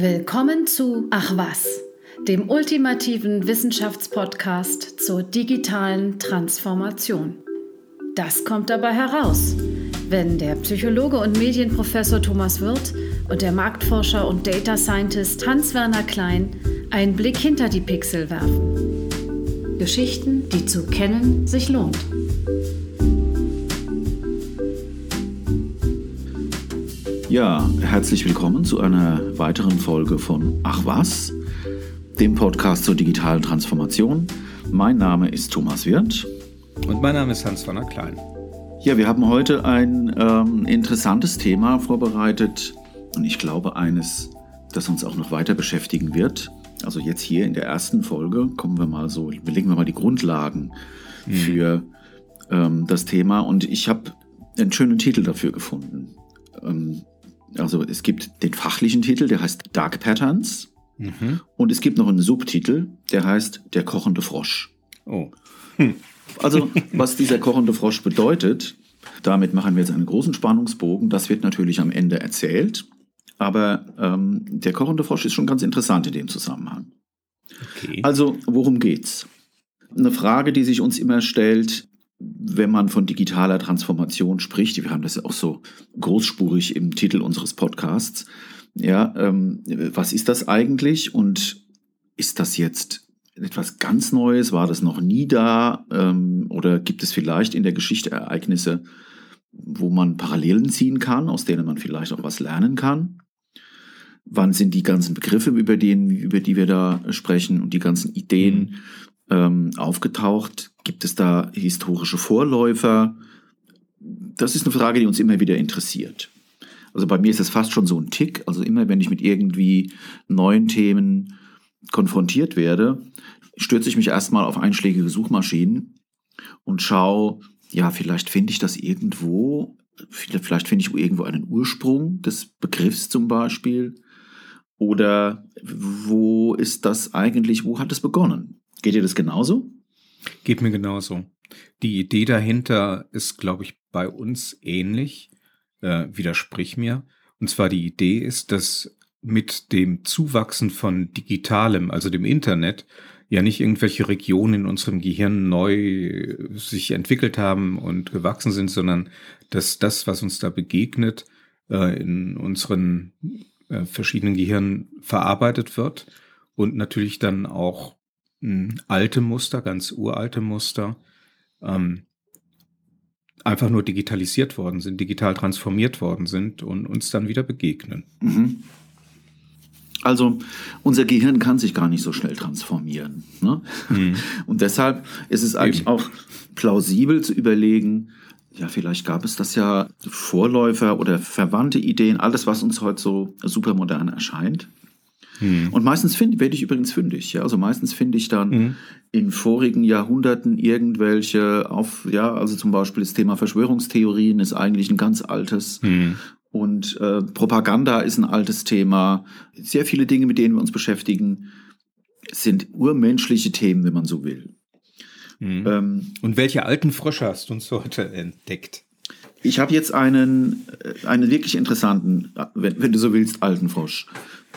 Willkommen zu Ach was, dem ultimativen Wissenschaftspodcast zur digitalen Transformation. Das kommt dabei heraus, wenn der Psychologe und Medienprofessor Thomas Wirth und der Marktforscher und Data Scientist Hans-Werner Klein einen Blick hinter die Pixel werfen. Geschichten, die zu kennen sich lohnt. Ja, herzlich willkommen zu einer weiteren Folge von Ach was, dem Podcast zur digitalen Transformation. Mein Name ist Thomas Wirth. Und mein Name ist Hans-Werner Klein. Ja, wir haben heute ein ähm, interessantes Thema vorbereitet und ich glaube eines, das uns auch noch weiter beschäftigen wird. Also jetzt hier in der ersten Folge kommen wir mal so, legen wir mal die Grundlagen mhm. für ähm, das Thema und ich habe einen schönen Titel dafür gefunden. Ähm, also es gibt den fachlichen Titel, der heißt Dark Patterns. Mhm. Und es gibt noch einen Subtitel, der heißt Der kochende Frosch. Oh. Hm. Also, was dieser kochende Frosch bedeutet, damit machen wir jetzt einen großen Spannungsbogen. Das wird natürlich am Ende erzählt. Aber ähm, der kochende Frosch ist schon ganz interessant in dem Zusammenhang. Okay. Also, worum geht's? Eine Frage, die sich uns immer stellt, wenn man von digitaler Transformation spricht, wir haben das ja auch so großspurig im Titel unseres Podcasts, ja, ähm, was ist das eigentlich und ist das jetzt etwas ganz Neues? War das noch nie da? Ähm, oder gibt es vielleicht in der Geschichte Ereignisse, wo man Parallelen ziehen kann, aus denen man vielleicht auch was lernen kann? Wann sind die ganzen Begriffe, über, den, über die wir da sprechen und die ganzen Ideen mhm ähm, aufgetaucht? Gibt es da historische Vorläufer? Das ist eine Frage, die uns immer wieder interessiert. Also bei mir ist das fast schon so ein Tick. Also immer, wenn ich mit irgendwie neuen Themen konfrontiert werde, stürze ich mich erstmal auf einschlägige Suchmaschinen und schaue, ja, vielleicht finde ich das irgendwo, vielleicht finde ich irgendwo einen Ursprung des Begriffs zum Beispiel. Oder wo ist das eigentlich, wo hat es begonnen? Geht dir das genauso? Geht mir genauso. Die Idee dahinter ist, glaube ich, bei uns ähnlich. Äh, widersprich mir. Und zwar die Idee ist, dass mit dem Zuwachsen von Digitalem, also dem Internet, ja nicht irgendwelche Regionen in unserem Gehirn neu sich entwickelt haben und gewachsen sind, sondern dass das, was uns da begegnet, äh, in unseren äh, verschiedenen Gehirnen verarbeitet wird und natürlich dann auch alte Muster, ganz uralte Muster, ähm, einfach nur digitalisiert worden sind, digital transformiert worden sind und uns dann wieder begegnen. Mhm. Also unser Gehirn kann sich gar nicht so schnell transformieren. Ne? Mhm. Und deshalb ist es eigentlich Eben. auch plausibel zu überlegen, ja, vielleicht gab es das ja Vorläufer oder verwandte Ideen, alles, was uns heute so supermodern erscheint. Mhm. Und meistens find, werde ich übrigens fündig. Ja? Also meistens finde ich dann mhm. in vorigen Jahrhunderten irgendwelche auf, ja, also zum Beispiel das Thema Verschwörungstheorien ist eigentlich ein ganz altes. Mhm. Und äh, Propaganda ist ein altes Thema. Sehr viele Dinge, mit denen wir uns beschäftigen, sind urmenschliche Themen, wenn man so will. Mhm. Ähm, Und welche alten Frösche hast du uns heute entdeckt? Ich habe jetzt einen, äh, einen wirklich interessanten, wenn, wenn, du so willst, alten Frosch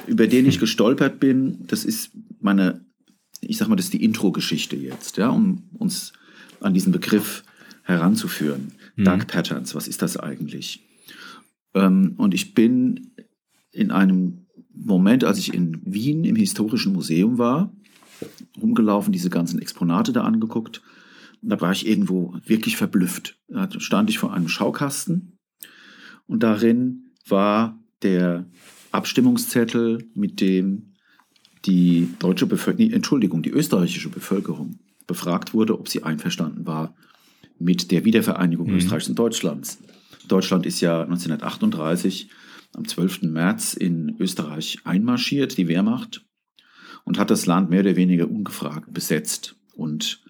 über den ich gestolpert bin, das ist meine, ich sag mal, das ist die Intro-Geschichte jetzt, ja, um uns an diesen Begriff heranzuführen. Mhm. Dark Patterns, was ist das eigentlich? Ähm, und ich bin in einem Moment, als ich in Wien im Historischen Museum war, rumgelaufen, diese ganzen Exponate da angeguckt. Und da war ich irgendwo wirklich verblüfft. Da stand ich vor einem Schaukasten und darin war der Abstimmungszettel, mit dem die deutsche Bevölkerung, Entschuldigung, die österreichische Bevölkerung befragt wurde, ob sie einverstanden war mit der Wiedervereinigung mhm. Österreichs und Deutschlands. Deutschland ist ja 1938 am 12. März in Österreich einmarschiert, die Wehrmacht, und hat das Land mehr oder weniger ungefragt besetzt und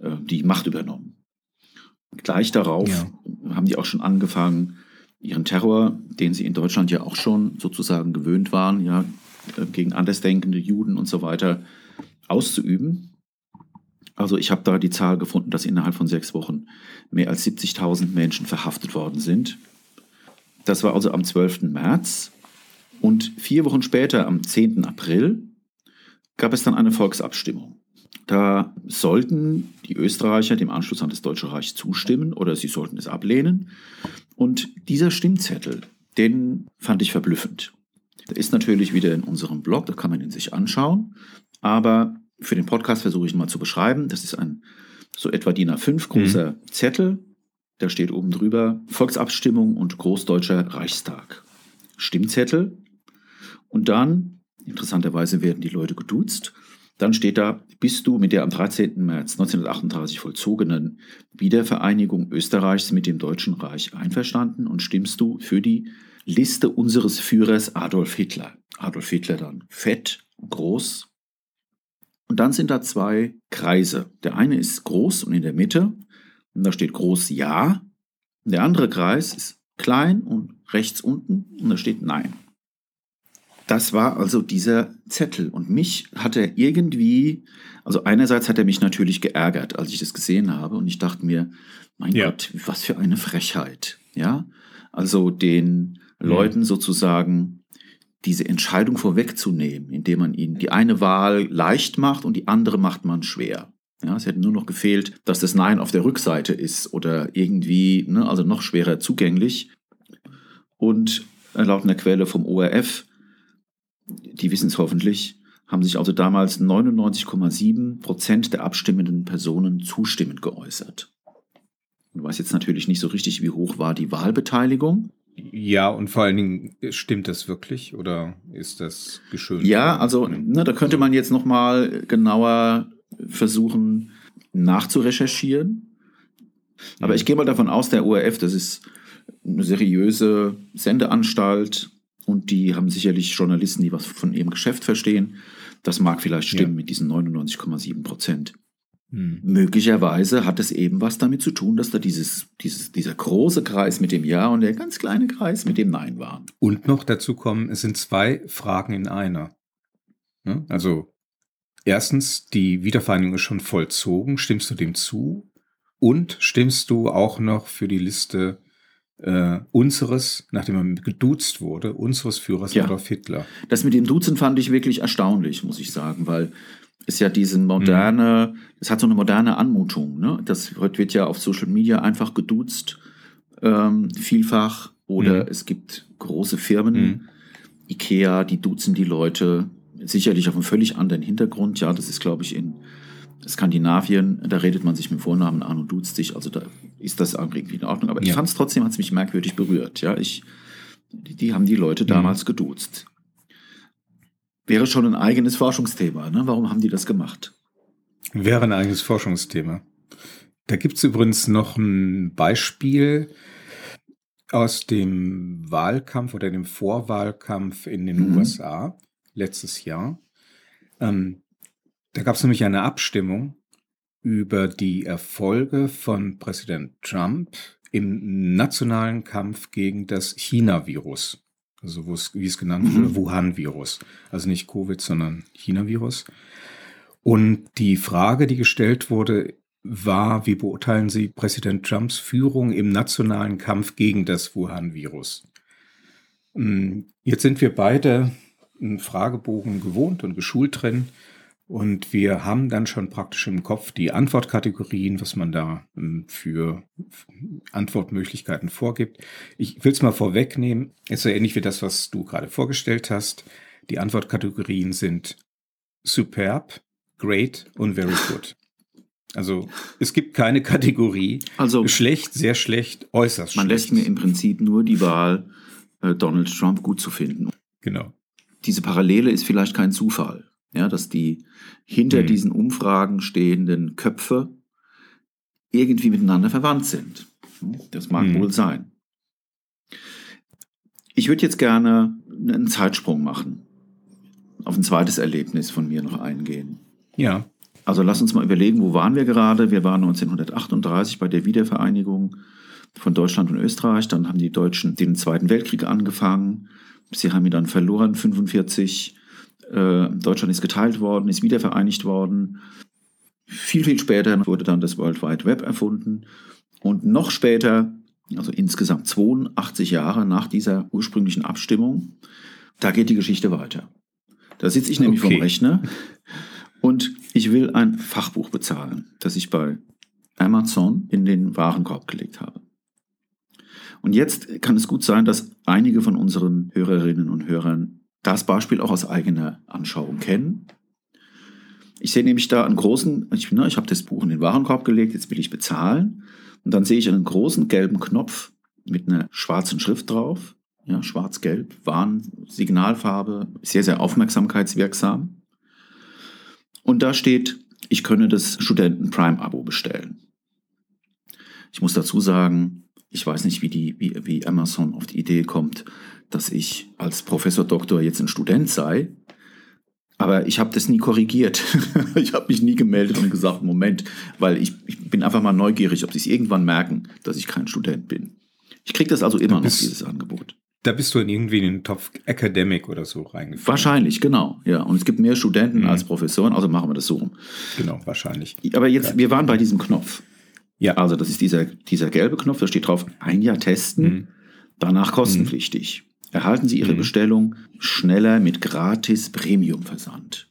äh, die Macht übernommen. Gleich darauf ja. haben die auch schon angefangen, ihren Terror, den sie in Deutschland ja auch schon sozusagen gewöhnt waren, ja, äh, gegen andersdenkende Juden und so weiter auszuüben. Also ich habe da die Zahl gefunden, dass innerhalb von sechs Wochen mehr als 70.000 Menschen verhaftet worden sind. Das war also am 12. März. Und vier Wochen später, am 10. April, gab es dann eine Volksabstimmung. Da sollten die Österreicher dem Anschluss an das Deutsche Reich zustimmen oder sie sollten es ablehnen. Und dieser Stimmzettel, den fand ich verblüffend. Der ist natürlich wieder in unserem Blog, da kann man ihn sich anschauen. Aber für den Podcast versuche ich ihn mal zu beschreiben. Das ist ein so etwa DIN A5 großer mhm. Zettel. Da steht oben drüber Volksabstimmung und Großdeutscher Reichstag. Stimmzettel. Und dann, interessanterweise werden die Leute geduzt. Dann steht da, bist du mit der am 13. März 1938 vollzogenen Wiedervereinigung Österreichs mit dem Deutschen Reich einverstanden und stimmst du für die Liste unseres Führers Adolf Hitler. Adolf Hitler dann fett, groß. Und dann sind da zwei Kreise. Der eine ist groß und in der Mitte. Und da steht groß Ja. Und der andere Kreis ist klein und rechts unten. Und da steht Nein. Das war also dieser Zettel. Und mich hat er irgendwie, also einerseits hat er mich natürlich geärgert, als ich das gesehen habe. Und ich dachte mir, mein ja. Gott, was für eine Frechheit. Ja, also den mhm. Leuten sozusagen diese Entscheidung vorwegzunehmen, indem man ihnen die eine Wahl leicht macht und die andere macht man schwer. Ja, es hätte nur noch gefehlt, dass das Nein auf der Rückseite ist oder irgendwie, ne, also noch schwerer zugänglich. Und laut einer Quelle vom ORF, die wissen es hoffentlich, haben sich also damals 99,7 Prozent der abstimmenden Personen zustimmend geäußert. Du weißt jetzt natürlich nicht so richtig, wie hoch war die Wahlbeteiligung. Ja, und vor allen Dingen, stimmt das wirklich oder ist das geschönt? Ja, also ne, da könnte man jetzt noch mal genauer versuchen nachzurecherchieren. Aber ich gehe mal davon aus, der ORF, das ist eine seriöse Sendeanstalt und die haben sicherlich Journalisten, die was von ihrem Geschäft verstehen. Das mag vielleicht stimmen ja. mit diesen 99,7 Prozent. Hm. Möglicherweise hat es eben was damit zu tun, dass da dieses, dieses, dieser große Kreis mit dem Ja und der ganz kleine Kreis mit dem Nein waren. Und noch dazu kommen, es sind zwei Fragen in einer. Ne? Also erstens, die Wiedervereinigung ist schon vollzogen. Stimmst du dem zu? Und stimmst du auch noch für die Liste äh, unseres, nachdem er geduzt wurde, unseres Führers ja. Adolf Hitler? Das mit dem Duzen fand ich wirklich erstaunlich, muss ich sagen, weil ist ja diese moderne, es mhm. hat so eine moderne Anmutung. Ne? Das wird ja auf Social Media einfach geduzt, ähm, vielfach. Oder mhm. es gibt große Firmen, mhm. Ikea, die duzen die Leute, sicherlich auf einem völlig anderen Hintergrund. Ja, das ist, glaube ich, in Skandinavien, da redet man sich mit Vornamen an und duzt sich, also da ist das irgendwie in Ordnung. Aber ja. ich fand es trotzdem, hat es mich merkwürdig berührt. Ja, ich, die, die haben die Leute mhm. damals geduzt. Wäre schon ein eigenes Forschungsthema. Ne? Warum haben die das gemacht? Wäre ein eigenes Forschungsthema. Da gibt es übrigens noch ein Beispiel aus dem Wahlkampf oder dem Vorwahlkampf in den mhm. USA letztes Jahr. Ähm, da gab es nämlich eine Abstimmung über die Erfolge von Präsident Trump im nationalen Kampf gegen das China-Virus also wie es genannt mhm. wurde, Wuhan-Virus. Also nicht Covid, sondern China-Virus. Und die Frage, die gestellt wurde, war, wie beurteilen Sie Präsident Trumps Führung im nationalen Kampf gegen das Wuhan-Virus? Hm, jetzt sind wir beide einen Fragebogen gewohnt und geschult drin. Und wir haben dann schon praktisch im Kopf die Antwortkategorien, was man da ähm, für Antwortmöglichkeiten vorgibt. Ich will es mal vorwegnehmen. ist so ähnlich wie das, was du gerade vorgestellt hast. Die Antwortkategorien sind superb, great und very good. Also es gibt keine Kategorie. Also schlecht, sehr schlecht, äußerst man schlecht. Man lässt mir im Prinzip nur die Wahl, äh, Donald Trump gut zu finden. Genau. Diese Parallele ist vielleicht kein Zufall ja, dass die hinter mhm. diesen Umfragen stehenden Köpfe irgendwie miteinander verwandt sind. Das mag mhm. wohl sein. Ich würde jetzt gerne einen Zeitsprung machen, auf ein zweites Erlebnis von mir noch eingehen. Ja. Also lass uns mal überlegen, wo waren wir gerade? Wir waren 1938 bei der Wiedervereinigung von Deutschland und Österreich. Dann haben die Deutschen den Zweiten Weltkrieg angefangen. Sie haben ihn dann verloren, 1945. Äh, Deutschland ist geteilt worden, ist wiedervereinigt worden. Viel, viel später wurde dann das World Wide Web erfunden. Und noch später, also insgesamt 82 Jahre nach dieser ursprünglichen Abstimmung, Da geht die Geschichte weiter. Da sitze ich nämlich okay. vom Rechner und ich will ein Fachbuch bezahlen, das ich bei Amazon in den Warenkorb gelegt habe. Und jetzt kann es gut sein, dass einige von unseren Hörerinnen und Hörern das Beispiel auch aus eigener Anschauung kennen. Ich sehe nämlich da einen großen, ich, ne, ich habe das Buch in den Warenkorb gelegt, jetzt will ich bezahlen. Und dann sehe ich einen großen gelben Knopf mit einer schwarzen Schrift drauf. Ja, schwarz-gelb, Warnsignalfarbe, sehr, sehr aufmerksamkeitswirksam. Und da steht, ich könne das Studenten Prime Abo bestellen. Ich muss dazu sagen, ich weiß nicht, wie, die, wie, wie Amazon auf die Idee kommt, dass ich als Professor Doktor jetzt ein Student sei. Aber ich habe das nie korrigiert. ich habe mich nie gemeldet und gesagt, Moment, weil ich, ich bin einfach mal neugierig, ob sie es irgendwann merken, dass ich kein Student bin. Ich kriege das also immer bist, noch, dieses Angebot. Da bist du in irgendwie in den Topf Academic oder so reingefallen. Wahrscheinlich, genau. Ja, und es gibt mehr Studenten mhm. als Professoren, also machen wir das so rum. Genau, wahrscheinlich. Aber jetzt, ja. wir waren bei diesem Knopf. Ja. Also das ist dieser, dieser gelbe Knopf, da steht drauf, ein Jahr testen, mhm. danach kostenpflichtig. Mhm. Erhalten Sie Ihre mhm. Bestellung schneller mit gratis Premium-Versand.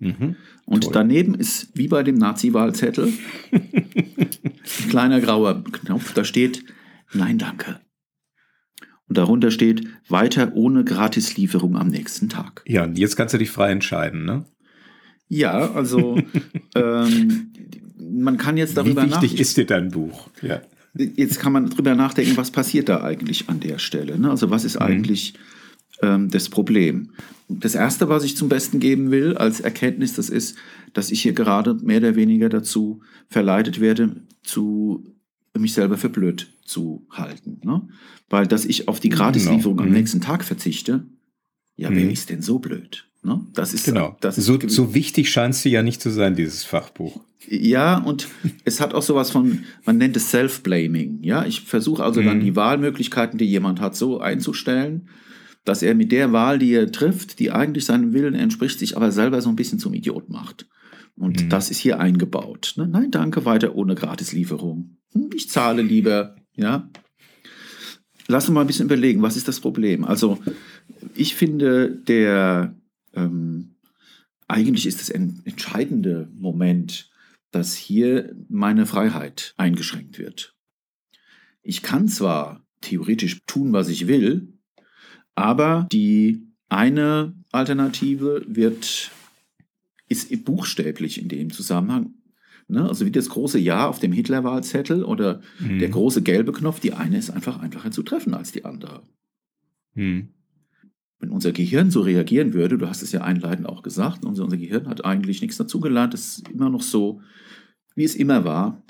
Mhm. Und Toll. daneben ist, wie bei dem Nazi-Wahlzettel, ein kleiner grauer Knopf, da steht Nein, danke. Und darunter steht, weiter ohne Gratislieferung am nächsten Tag. Ja, und jetzt kannst du dich frei entscheiden, ne? Ja, also ähm, man kann jetzt darüber nachdenken. Wie wichtig ist dir dein Buch? Ja. Jetzt kann man darüber nachdenken, was passiert da eigentlich an der Stelle? Ne? Also was ist mhm. eigentlich ähm, das Problem? Das Erste, was ich zum Besten geben will als Erkenntnis, das ist, dass ich hier gerade mehr oder weniger dazu verleitet werde, zu mich selber für blöd zu halten. Ne? Weil, dass ich auf die Gratislieferung genau. am mhm. nächsten Tag verzichte, ja, mhm. wer ist denn so blöd? Ne? Das ist, genau. Das ist so, so wichtig scheint es dir ja nicht zu sein, dieses Fachbuch. Ja, und es hat auch sowas von, man nennt es Self-Blaming. Ja, ich versuche also mhm. dann die Wahlmöglichkeiten, die jemand hat, so einzustellen, dass er mit der Wahl, die er trifft, die eigentlich seinem Willen entspricht, sich aber selber so ein bisschen zum Idiot macht. Und mhm. das ist hier eingebaut. Ne? Nein, danke, weiter ohne Gratislieferung. Hm, ich zahle lieber, ja. Lass uns mal ein bisschen überlegen, was ist das Problem? Also, ich finde, der ähm, eigentlich ist das entscheidende Moment, dass hier meine Freiheit eingeschränkt wird. Ich kann zwar theoretisch tun, was ich will, aber die eine Alternative wird, ist buchstäblich in dem Zusammenhang Ne? Also wie das große Ja auf dem Hitlerwahlzettel oder mhm. der große gelbe Knopf, die eine ist einfach einfacher zu treffen als die andere. Mhm. Wenn unser Gehirn so reagieren würde, du hast es ja einleitend auch gesagt, unser, unser Gehirn hat eigentlich nichts dazugelernt, es ist immer noch so, wie es immer war,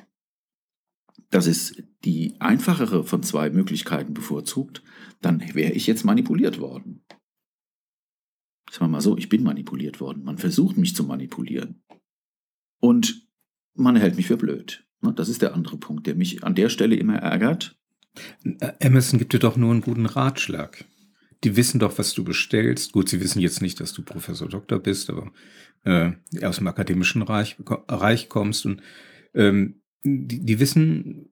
dass es die einfachere von zwei Möglichkeiten bevorzugt, dann wäre ich jetzt manipuliert worden. Sagen wir mal so, ich bin manipuliert worden. Man versucht mich zu manipulieren. Und man hält mich für blöd. Ne, das ist der andere Punkt, der mich an der Stelle immer ärgert. Äh, Amazon gibt dir doch nur einen guten Ratschlag. Die wissen doch, was du bestellst. Gut, sie wissen jetzt nicht, dass du Professor Doktor bist, aber äh, aus dem akademischen Reich, Reich kommst. Und ähm, die, die wissen,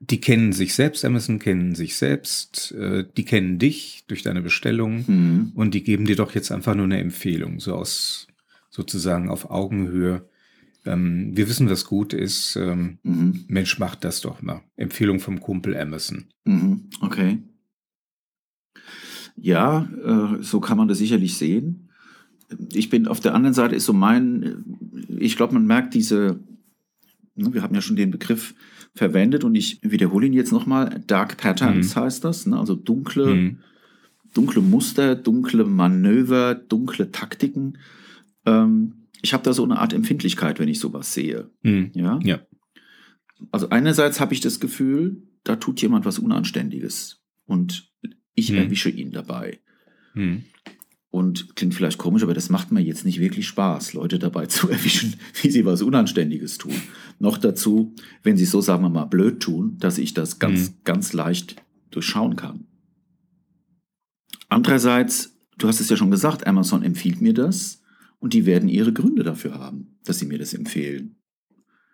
die kennen sich selbst, Amazon kennen sich selbst, äh, die kennen dich durch deine Bestellung mhm. und die geben dir doch jetzt einfach nur eine Empfehlung, so aus sozusagen auf Augenhöhe ähm, wir wissen, was gut ist. Ähm, mhm. Mensch, macht das doch mal. Empfehlung vom Kumpel Emerson. Mhm. Okay. Ja, äh, so kann man das sicherlich sehen. Ich bin auf der anderen Seite ist so mein, ich glaube, man merkt diese, ne, wir haben ja schon den Begriff verwendet und ich wiederhole ihn jetzt nochmal. Dark Patterns mhm. heißt das, ne? also dunkle, mhm. dunkle Muster, dunkle Manöver, dunkle Taktiken. Ähm, ich habe da so eine Art Empfindlichkeit, wenn ich sowas sehe. Mhm. Ja? ja. Also einerseits habe ich das Gefühl, da tut jemand was Unanständiges und ich mhm. erwische ihn dabei. Mhm. Und klingt vielleicht komisch, aber das macht mir jetzt nicht wirklich Spaß, Leute dabei zu erwischen, wie sie was Unanständiges tun. Noch dazu, wenn sie so, sagen wir mal, blöd tun, dass ich das ganz, mhm. ganz leicht durchschauen kann. Andererseits, du hast es ja schon gesagt, Amazon empfiehlt mir das. Und die werden ihre Gründe dafür haben, dass sie mir das empfehlen.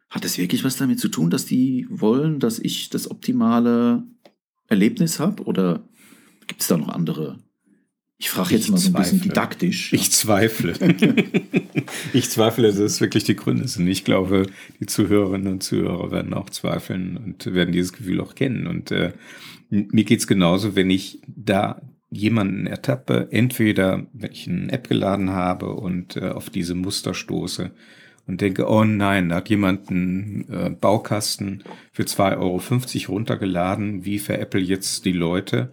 Hat es wirklich was damit zu tun, dass die wollen, dass ich das optimale Erlebnis habe? Oder gibt es da noch andere Ich frage jetzt ich mal so ein zweifle. bisschen didaktisch. Ich zweifle. ich zweifle, dass es wirklich die Gründe sind. Ich glaube, die Zuhörerinnen und Zuhörer werden auch zweifeln und werden dieses Gefühl auch kennen. Und äh, mir geht's genauso, wenn ich da jemanden ertappe, entweder wenn ich eine App geladen habe und äh, auf diese Muster stoße und denke, oh nein, da hat jemand einen äh, Baukasten für 2,50 Euro runtergeladen, wie veräpple jetzt die Leute?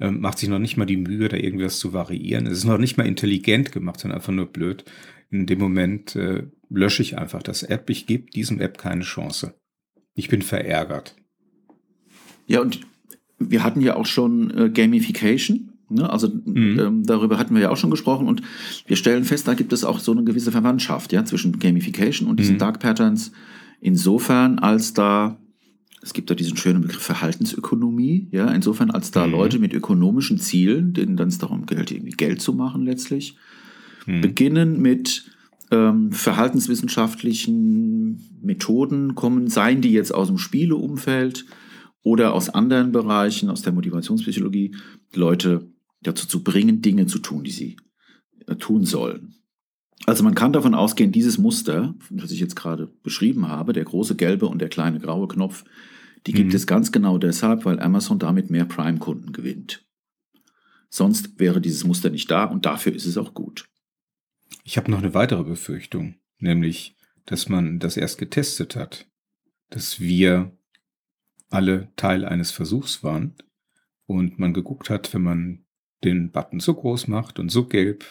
Ähm, macht sich noch nicht mal die Mühe, da irgendwas zu variieren. Es ist noch nicht mal intelligent gemacht, sondern einfach nur blöd. In dem Moment äh, lösche ich einfach das App. Ich gebe diesem App keine Chance. Ich bin verärgert. Ja, und wir hatten ja auch schon äh, Gamification. Ne? Also mhm. ähm, darüber hatten wir ja auch schon gesprochen und wir stellen fest, da gibt es auch so eine gewisse Verwandtschaft ja, zwischen Gamification und diesen mhm. Dark Patterns. Insofern, als da es gibt da diesen schönen Begriff Verhaltensökonomie, ja, insofern als da mhm. Leute mit ökonomischen Zielen, denen dann es darum geht, irgendwie Geld zu machen letztlich, mhm. beginnen mit ähm, verhaltenswissenschaftlichen Methoden kommen, seien die jetzt aus dem Spieleumfeld oder aus anderen Bereichen, aus der Motivationspsychologie, Leute dazu zu bringen, Dinge zu tun, die sie äh, tun sollen. Also man kann davon ausgehen, dieses Muster, das ich jetzt gerade beschrieben habe, der große gelbe und der kleine graue Knopf, die gibt mhm. es ganz genau deshalb, weil Amazon damit mehr Prime-Kunden gewinnt. Sonst wäre dieses Muster nicht da und dafür ist es auch gut. Ich habe noch eine weitere Befürchtung, nämlich, dass man das erst getestet hat, dass wir alle Teil eines Versuchs waren und man geguckt hat, wenn man den Button so groß macht und so gelb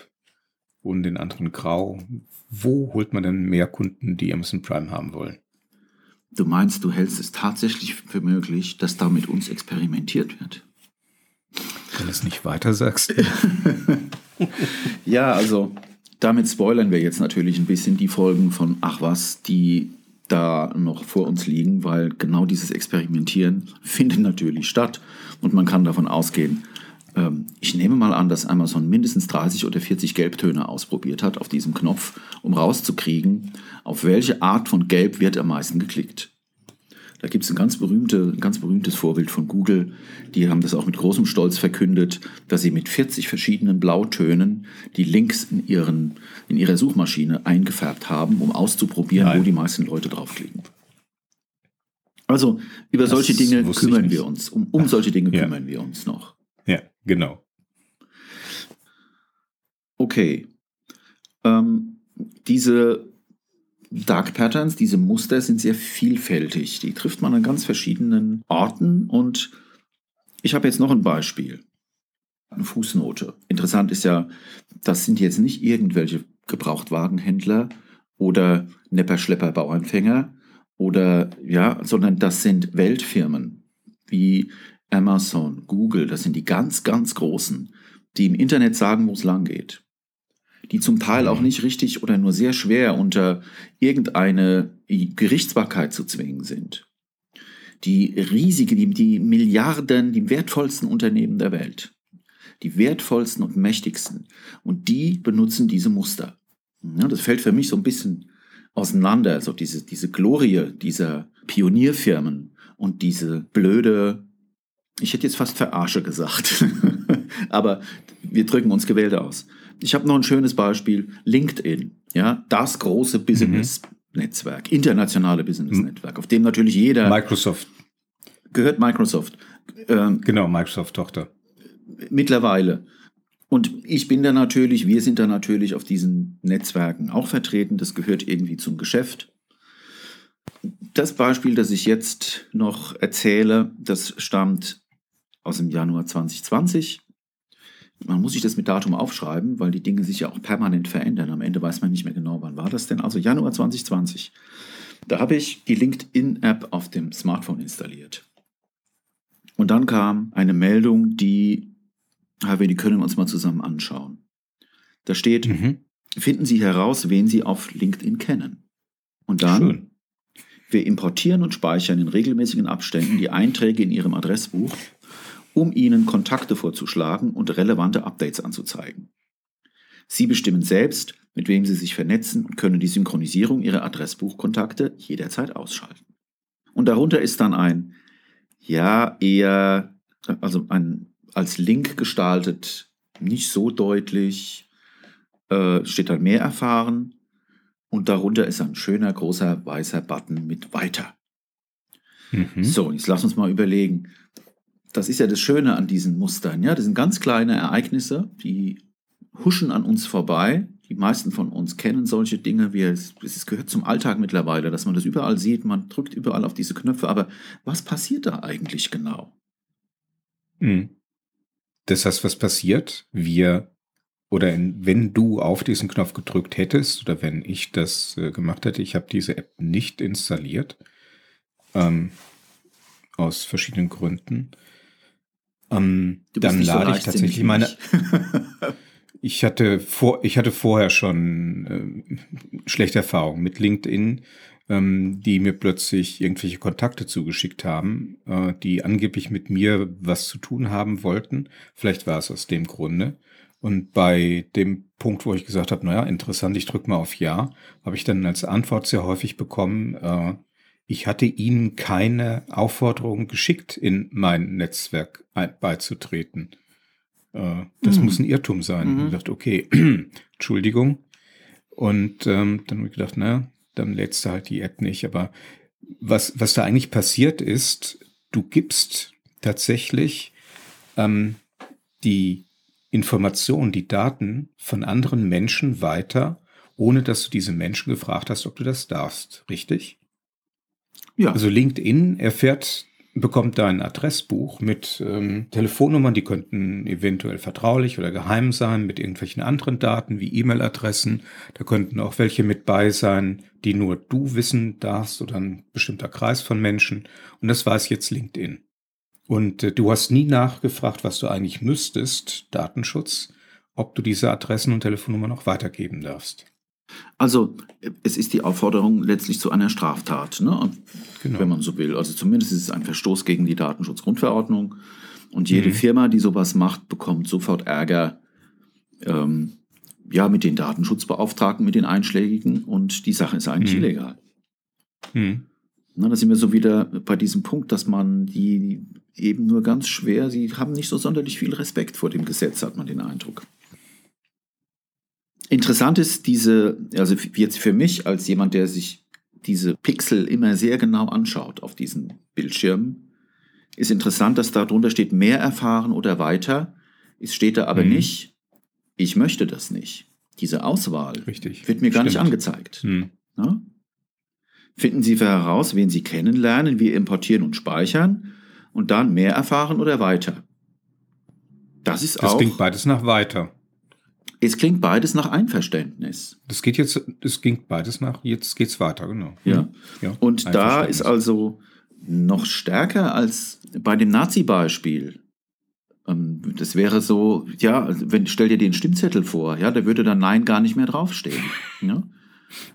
und den anderen grau, wo holt man denn mehr Kunden, die Amazon Prime haben wollen? Du meinst, du hältst es tatsächlich für möglich, dass da mit uns experimentiert wird? Wenn du es nicht weiter sagst. ja, also damit spoilern wir jetzt natürlich ein bisschen die Folgen von Ach was, die da noch vor uns liegen, weil genau dieses Experimentieren findet natürlich statt und man kann davon ausgehen, ich nehme mal an, dass Amazon mindestens 30 oder 40 Gelbtöne ausprobiert hat auf diesem Knopf, um rauszukriegen, auf welche Art von Gelb wird am meisten geklickt. Da gibt es ein ganz, berühmte, ganz berühmtes Vorbild von Google. Die haben das auch mit großem Stolz verkündet, dass sie mit 40 verschiedenen Blautönen die Links in, ihren, in ihrer Suchmaschine eingefärbt haben, um auszuprobieren, Nein. wo die meisten Leute draufklicken. Also über das solche Dinge kümmern wir uns. Um, um solche Dinge ja. kümmern wir uns noch. Genau. Okay. Ähm, diese Dark Patterns, diese Muster sind sehr vielfältig. Die trifft man an ganz verschiedenen Orten. Und ich habe jetzt noch ein Beispiel. Eine Fußnote. Interessant ist ja, das sind jetzt nicht irgendwelche Gebrauchtwagenhändler oder Nepper-Schlepper Bauanfänger oder ja, sondern das sind Weltfirmen wie Amazon, Google, das sind die ganz, ganz großen, die im Internet sagen, wo es lang geht. Die zum Teil auch mhm. nicht richtig oder nur sehr schwer unter irgendeine Gerichtsbarkeit zu zwingen sind. Die riesige, die, die Milliarden, die wertvollsten Unternehmen der Welt. Die wertvollsten und mächtigsten. Und die benutzen diese Muster. Ja, das fällt für mich so ein bisschen auseinander. Also diese, diese Glorie dieser Pionierfirmen und diese blöde ich hätte jetzt fast Verarsche gesagt, aber wir drücken uns gewählt aus. Ich habe noch ein schönes Beispiel, LinkedIn, ja, das große Business-Netzwerk, internationale Business-Netzwerk, auf dem natürlich jeder... Microsoft. Gehört Microsoft. Ähm, genau, Microsoft-Tochter. Mittlerweile. Und ich bin da natürlich, wir sind da natürlich auf diesen Netzwerken auch vertreten, das gehört irgendwie zum Geschäft. Das Beispiel, das ich jetzt noch erzähle, das stammt aus dem Januar 2020. Man muss sich das mit Datum aufschreiben, weil die Dinge sich ja auch permanent verändern. Am Ende weiß man nicht mehr genau, wann war das denn. Also Januar 2020. Da habe ich die LinkedIn-App auf dem Smartphone installiert. Und dann kam eine Meldung, die, wir die können wir uns mal zusammen anschauen. Da steht, mhm. finden Sie heraus, wen Sie auf LinkedIn kennen. Und dann, Schön. wir importieren und speichern in regelmäßigen Abständen die Einträge in Ihrem Adressbuch um Ihnen Kontakte vorzuschlagen und relevante Updates anzuzeigen. Sie bestimmen selbst, mit wem Sie sich vernetzen und können die Synchronisierung Ihrer Adressbuchkontakte jederzeit ausschalten. Und darunter ist dann ein, ja, eher, also ein als Link gestaltet nicht so deutlich, äh, steht dann mehr erfahren und darunter ist ein schöner großer weißer Button mit weiter. Mhm. So, jetzt lass uns mal überlegen. Das ist ja das Schöne an diesen Mustern. Ja, das sind ganz kleine Ereignisse, die huschen an uns vorbei. Die meisten von uns kennen solche Dinge, wie es, gehört zum Alltag mittlerweile, dass man das überall sieht, man drückt überall auf diese Knöpfe. Aber was passiert da eigentlich genau? Mhm. Das heißt, was passiert? Wir oder in, wenn du auf diesen Knopf gedrückt hättest oder wenn ich das äh, gemacht hätte, ich habe diese App nicht installiert, ähm, aus verschiedenen Gründen, ähm, dann lade so ich tatsächlich meine. ich hatte vor, ich hatte vorher schon äh, schlechte Erfahrungen mit LinkedIn, ähm, die mir plötzlich irgendwelche Kontakte zugeschickt haben, äh, die angeblich mit mir was zu tun haben wollten. Vielleicht war es aus dem Grunde. Und bei dem Punkt, wo ich gesagt habe, naja, interessant, ich drücke mal auf Ja, habe ich dann als Antwort sehr häufig bekommen, äh, ich hatte Ihnen keine Aufforderung geschickt, in mein Netzwerk beizutreten. Äh, das mhm. muss ein Irrtum sein. Mhm. Ich dachte, okay, Entschuldigung. Und ähm, dann habe ich gedacht, naja, dann lädst du halt die App nicht. Aber was, was da eigentlich passiert ist, du gibst tatsächlich ähm, die Informationen, die Daten von anderen Menschen weiter, ohne dass du diese Menschen gefragt hast, ob du das darfst. Richtig? Ja. Also LinkedIn erfährt, bekommt da ein Adressbuch mit ähm, Telefonnummern, die könnten eventuell vertraulich oder geheim sein, mit irgendwelchen anderen Daten wie E-Mail-Adressen. Da könnten auch welche mit bei sein, die nur du wissen darfst oder ein bestimmter Kreis von Menschen. Und das weiß jetzt LinkedIn. Und äh, du hast nie nachgefragt, was du eigentlich müsstest, Datenschutz, ob du diese Adressen und Telefonnummern noch weitergeben darfst. Also es ist die Aufforderung letztlich zu einer Straftat, ne? genau. wenn man so will. Also zumindest ist es ein Verstoß gegen die Datenschutzgrundverordnung. Und jede mhm. Firma, die sowas macht, bekommt sofort Ärger ähm, ja, mit den Datenschutzbeauftragten, mit den Einschlägigen. Und die Sache ist eigentlich mhm. illegal. Mhm. Na, da sind wir so wieder bei diesem Punkt, dass man die eben nur ganz schwer, sie haben nicht so sonderlich viel Respekt vor dem Gesetz, hat man den Eindruck. Interessant ist diese, also jetzt für mich als jemand, der sich diese Pixel immer sehr genau anschaut auf diesen Bildschirmen, ist interessant, dass da drunter steht mehr erfahren oder weiter. Es steht da aber mhm. nicht, ich möchte das nicht. Diese Auswahl Richtig. wird mir gar Stimmt. nicht angezeigt. Mhm. Finden Sie heraus, wen Sie kennenlernen, wir importieren und speichern und dann mehr erfahren oder weiter. Das ist das auch. Das klingt beides nach weiter. Es klingt beides nach Einverständnis. Das geht jetzt, es ging beides nach, jetzt geht es weiter, genau. Ja. ja Und da ist also noch stärker als bei dem Nazi-Beispiel. Ähm, das wäre so, ja, wenn, stell dir den Stimmzettel vor, ja, da würde dann Nein gar nicht mehr draufstehen. Ja?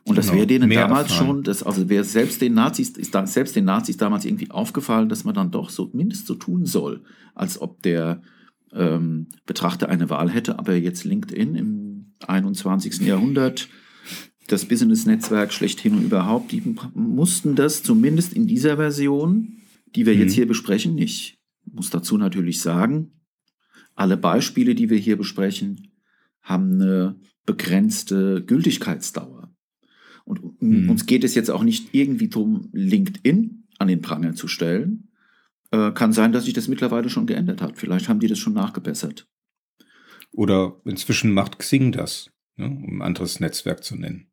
Und das genau. wäre denen damals erfahren. schon, das, also wäre selbst den Nazis, ist da, selbst den Nazis damals irgendwie aufgefallen, dass man dann doch so mindestens so tun soll, als ob der ähm, Betrachter eine Wahl hätte, aber jetzt LinkedIn im 21. Jahrhundert, das Business-Netzwerk schlechthin und überhaupt, die mussten das zumindest in dieser Version, die wir mhm. jetzt hier besprechen, nicht. Ich muss dazu natürlich sagen, alle Beispiele, die wir hier besprechen, haben eine begrenzte Gültigkeitsdauer. Und mhm. uns geht es jetzt auch nicht irgendwie darum, LinkedIn an den Pranger zu stellen, äh, kann sein, dass sich das mittlerweile schon geändert hat. Vielleicht haben die das schon nachgebessert. Oder inzwischen macht Xing das, ne, um ein anderes Netzwerk zu nennen.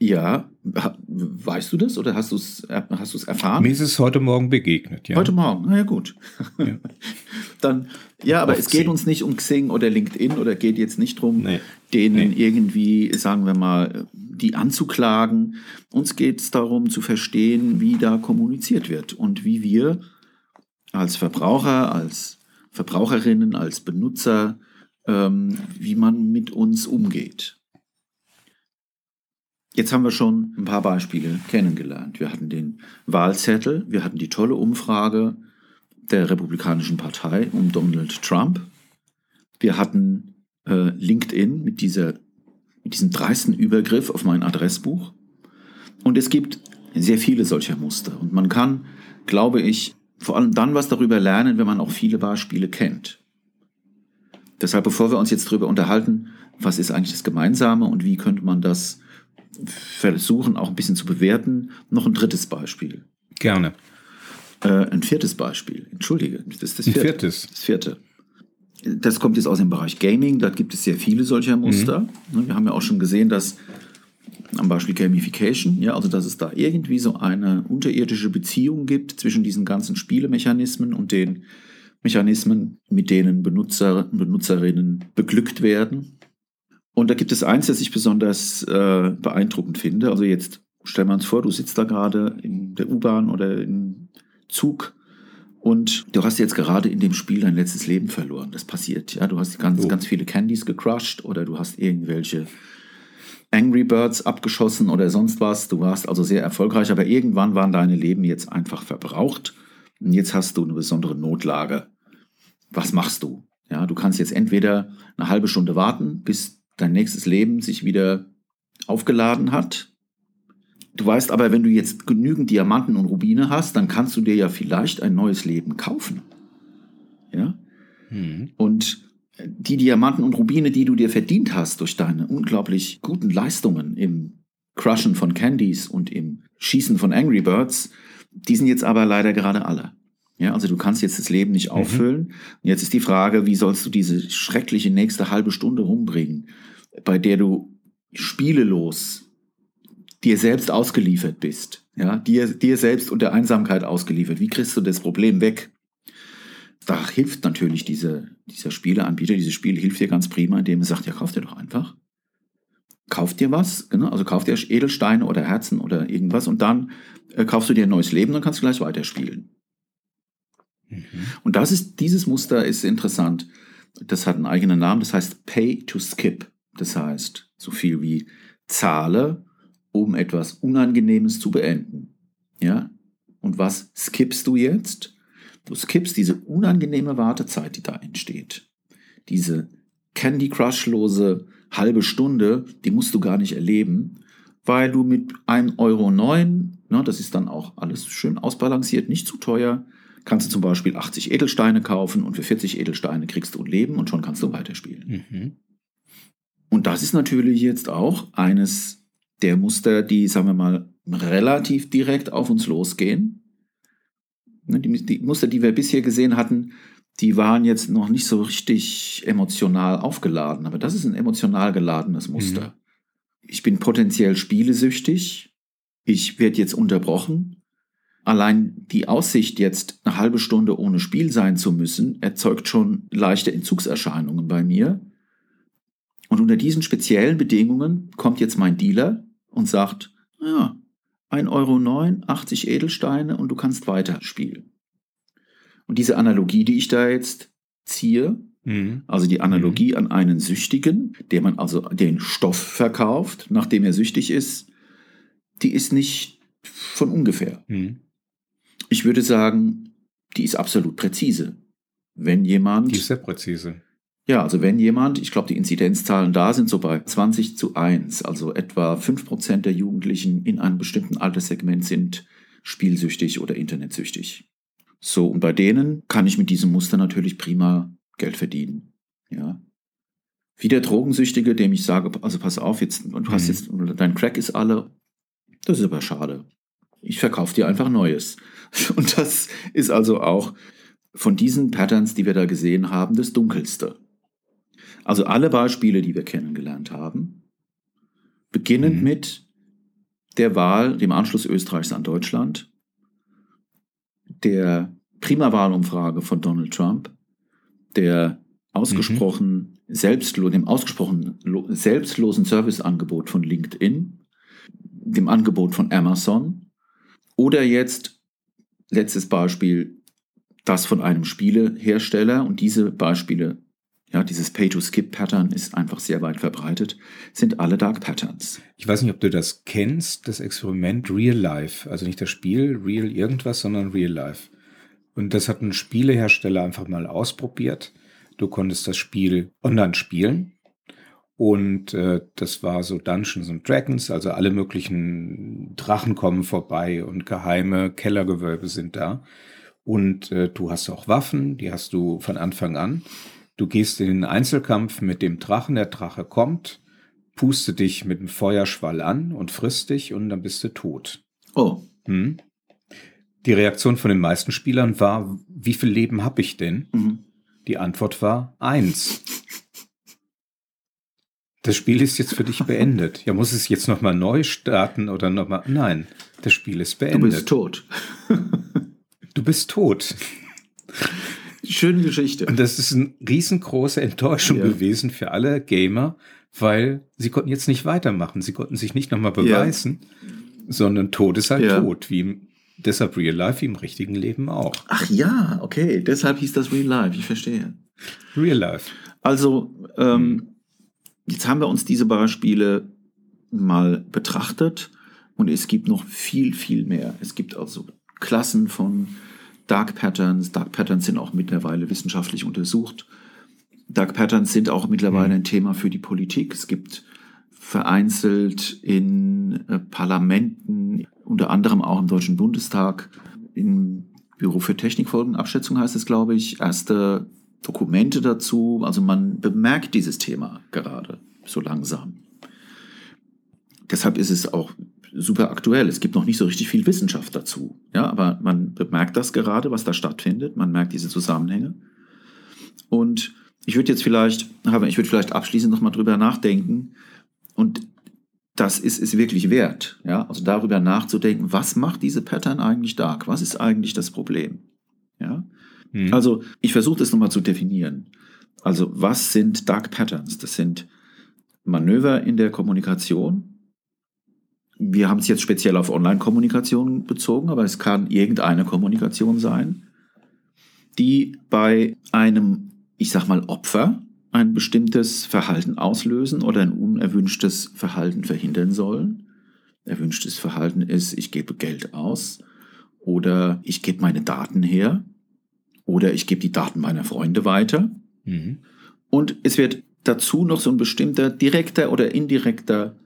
Ja, weißt du das oder hast du es hast erfahren? Mir ist es heute Morgen begegnet, ja. Heute Morgen, na ja gut. Ja. Dann, ja, aber Auf es geht uns nicht um Xing oder LinkedIn oder geht jetzt nicht darum, nee. denen nee. irgendwie, sagen wir mal, die anzuklagen. Uns geht es darum zu verstehen, wie da kommuniziert wird und wie wir als Verbraucher, als Verbraucherinnen, als Benutzer, ähm, wie man mit uns umgeht. Jetzt haben wir schon ein paar Beispiele kennengelernt. Wir hatten den Wahlzettel, wir hatten die tolle Umfrage der Republikanischen Partei um Donald Trump. Wir hatten äh, LinkedIn mit, dieser, mit diesem dreisten Übergriff auf mein Adressbuch. Und es gibt sehr viele solcher Muster. Und man kann, glaube ich, vor allem dann was darüber lernen, wenn man auch viele Beispiele kennt. Deshalb, bevor wir uns jetzt darüber unterhalten, was ist eigentlich das Gemeinsame und wie könnte man das versuchen, auch ein bisschen zu bewerten, noch ein drittes Beispiel. Gerne. Äh, ein viertes Beispiel. Entschuldige, das ist das vierte. Ein viertes. Das vierte. Das kommt jetzt aus dem Bereich Gaming, da gibt es sehr viele solcher Muster. Mhm. Wir haben ja auch schon gesehen, dass am Beispiel Gamification, ja, also dass es da irgendwie so eine unterirdische Beziehung gibt zwischen diesen ganzen Spielemechanismen und den Mechanismen, mit denen Benutzer und Benutzerinnen beglückt werden. Und da gibt es eins, das ich besonders äh, beeindruckend finde. Also jetzt stellen wir uns vor, du sitzt da gerade in der U-Bahn oder im Zug und du hast jetzt gerade in dem Spiel dein letztes Leben verloren. Das passiert, ja. Du hast ganz, oh. ganz viele Candies gecrushed oder du hast irgendwelche Angry Birds abgeschossen oder sonst was. Du warst also sehr erfolgreich, aber irgendwann waren deine Leben jetzt einfach verbraucht und jetzt hast du eine besondere Notlage. Was machst du? Ja, du kannst jetzt entweder eine halbe Stunde warten, bis dein nächstes Leben sich wieder aufgeladen hat. Du weißt aber, wenn du jetzt genügend Diamanten und Rubine hast, dann kannst du dir ja vielleicht ein neues Leben kaufen. Ja? Mhm. Und die Diamanten und Rubine, die du dir verdient hast durch deine unglaublich guten Leistungen im Crushen von Candies und im Schießen von Angry Birds, die sind jetzt aber leider gerade alle. Ja, also du kannst jetzt das Leben nicht mhm. auffüllen. Mhm. Und jetzt ist die Frage, wie sollst du diese schreckliche nächste halbe Stunde rumbringen, bei der du spielelos dir selbst ausgeliefert bist. Ja, dir, dir selbst und der Einsamkeit ausgeliefert. Wie kriegst du das Problem weg? Da hilft natürlich diese, dieser Spieleanbieter, dieses Spiel hilft dir ganz prima, indem er sagt, ja, kauf dir doch einfach. Kauf dir was, genau, also kauf dir Edelsteine oder Herzen oder irgendwas und dann äh, kaufst du dir ein neues Leben und kannst gleich weiterspielen. Mhm. Und das ist, dieses Muster ist interessant. Das hat einen eigenen Namen, das heißt Pay to Skip. Das heißt, so viel wie zahle, um etwas Unangenehmes zu beenden. Ja? Und was skippst du jetzt? Du skippst diese unangenehme Wartezeit, die da entsteht. Diese Candy Crush-lose halbe Stunde, die musst du gar nicht erleben, weil du mit 1,09 Euro, ne, das ist dann auch alles schön ausbalanciert, nicht zu teuer, kannst du zum Beispiel 80 Edelsteine kaufen und für 40 Edelsteine kriegst du ein Leben und schon kannst du weiterspielen. Mhm. Und das ist natürlich jetzt auch eines der Muster, die, sagen wir mal, relativ direkt auf uns losgehen. Ne, die, die Muster, die wir bisher gesehen hatten, die waren jetzt noch nicht so richtig emotional aufgeladen, aber das ist ein emotional geladenes Muster. Mhm. Ich bin potenziell spielesüchtig, ich werde jetzt unterbrochen. Allein die Aussicht, jetzt eine halbe Stunde ohne Spiel sein zu müssen, erzeugt schon leichte Entzugserscheinungen bei mir. Und unter diesen speziellen Bedingungen kommt jetzt mein Dealer und sagt, ja, 1,09 Euro, 80 Edelsteine und du kannst weiterspielen. Und diese Analogie, die ich da jetzt ziehe, mhm. also die Analogie mhm. an einen Süchtigen, der man also den Stoff verkauft, nachdem er süchtig ist, die ist nicht von ungefähr. Mhm. Ich würde sagen, die ist absolut präzise. Wenn jemand. Die ist sehr präzise. Ja, also wenn jemand, ich glaube, die Inzidenzzahlen da sind so bei 20 zu 1, also etwa 5% der Jugendlichen in einem bestimmten Alterssegment sind spielsüchtig oder internetsüchtig. So, und bei denen kann ich mit diesem Muster natürlich prima Geld verdienen. Ja. Wie der Drogensüchtige, dem ich sage, also pass auf, jetzt, du hast mhm. jetzt, dein Crack ist alle. Das ist aber schade. Ich verkaufe dir einfach Neues. Und das ist also auch von diesen Patterns, die wir da gesehen haben, das Dunkelste. Also alle Beispiele, die wir kennengelernt haben, beginnend mhm. mit der Wahl, dem Anschluss Österreichs an Deutschland, der Primawahlumfrage von Donald Trump, der ausgesprochen mhm. selbstlo dem ausgesprochen selbstlosen Serviceangebot von LinkedIn, dem Angebot von Amazon oder jetzt letztes Beispiel das von einem Spielehersteller und diese Beispiele ja, dieses Pay-to-Skip-Pattern ist einfach sehr weit verbreitet, sind alle Dark Patterns. Ich weiß nicht, ob du das kennst, das Experiment Real Life. Also nicht das Spiel Real irgendwas, sondern Real Life. Und das hat ein Spielehersteller einfach mal ausprobiert. Du konntest das Spiel online spielen. Und äh, das war so Dungeons and Dragons, also alle möglichen Drachen kommen vorbei und geheime Kellergewölbe sind da. Und äh, du hast auch Waffen, die hast du von Anfang an. Du gehst in den Einzelkampf mit dem Drachen, der Drache kommt, puste dich mit dem Feuerschwall an und frisst dich und dann bist du tot. Oh. Hm? Die Reaktion von den meisten Spielern war, wie viel Leben habe ich denn? Mhm. Die Antwort war eins. Das Spiel ist jetzt für dich beendet. Ja, muss es jetzt nochmal neu starten oder nochmal? Nein, das Spiel ist Du beendet. bist tot. Du bist tot. Schöne Geschichte. Und das ist eine riesengroße Enttäuschung Ja. gewesen für alle Gamer, weil sie konnten jetzt nicht weitermachen. Sie konnten sich nicht nochmal beweisen, sondern Tod ist halt Ja. tot. Wie im, deshalb Real Life wie im richtigen Leben auch. Ach ja, okay. Deshalb hieß das Real Life. Ich verstehe. Real Life. Also, ähm, jetzt haben wir uns diese Beispiele mal betrachtet und es gibt noch viel, viel mehr. Es gibt also Klassen von Dark Patterns. Dark Patterns sind auch mittlerweile wissenschaftlich untersucht. Dark Patterns sind auch mittlerweile ein Thema für die Politik. Es gibt vereinzelt in äh, Parlamenten, unter anderem auch im Deutschen Bundestag, im Büro für Technikfolgenabschätzung heißt es, glaube ich, erste Dokumente dazu. Also man bemerkt dieses Thema gerade so langsam. Deshalb ist es auch super aktuell. Es gibt noch nicht so richtig viel Wissenschaft dazu. Ja, aber man bemerkt das gerade, was da stattfindet. Man merkt diese Zusammenhänge. Und ich würde jetzt vielleicht, aber ich würde vielleicht abschließend nochmal drüber nachdenken. Und das ist es wirklich wert. Ja, also darüber nachzudenken, was macht diese Pattern eigentlich dark? Was ist eigentlich das Problem? Ja, Hm. also ich versuche das nochmal zu definieren. Also was sind Dark Patterns? Das sind Manöver in der Kommunikation. Wir haben es jetzt speziell auf Online-Kommunikation bezogen, aber es kann irgendeine Kommunikation sein, die bei einem, ich sag mal, Opfer ein bestimmtes Verhalten auslösen oder ein unerwünschtes Verhalten verhindern sollen. Erwünschtes Verhalten ist, ich gebe Geld aus oder ich gebe meine Daten her oder ich gebe die Daten meiner Freunde weiter. Mhm. Und es wird dazu noch so ein bestimmter direkter oder indirekter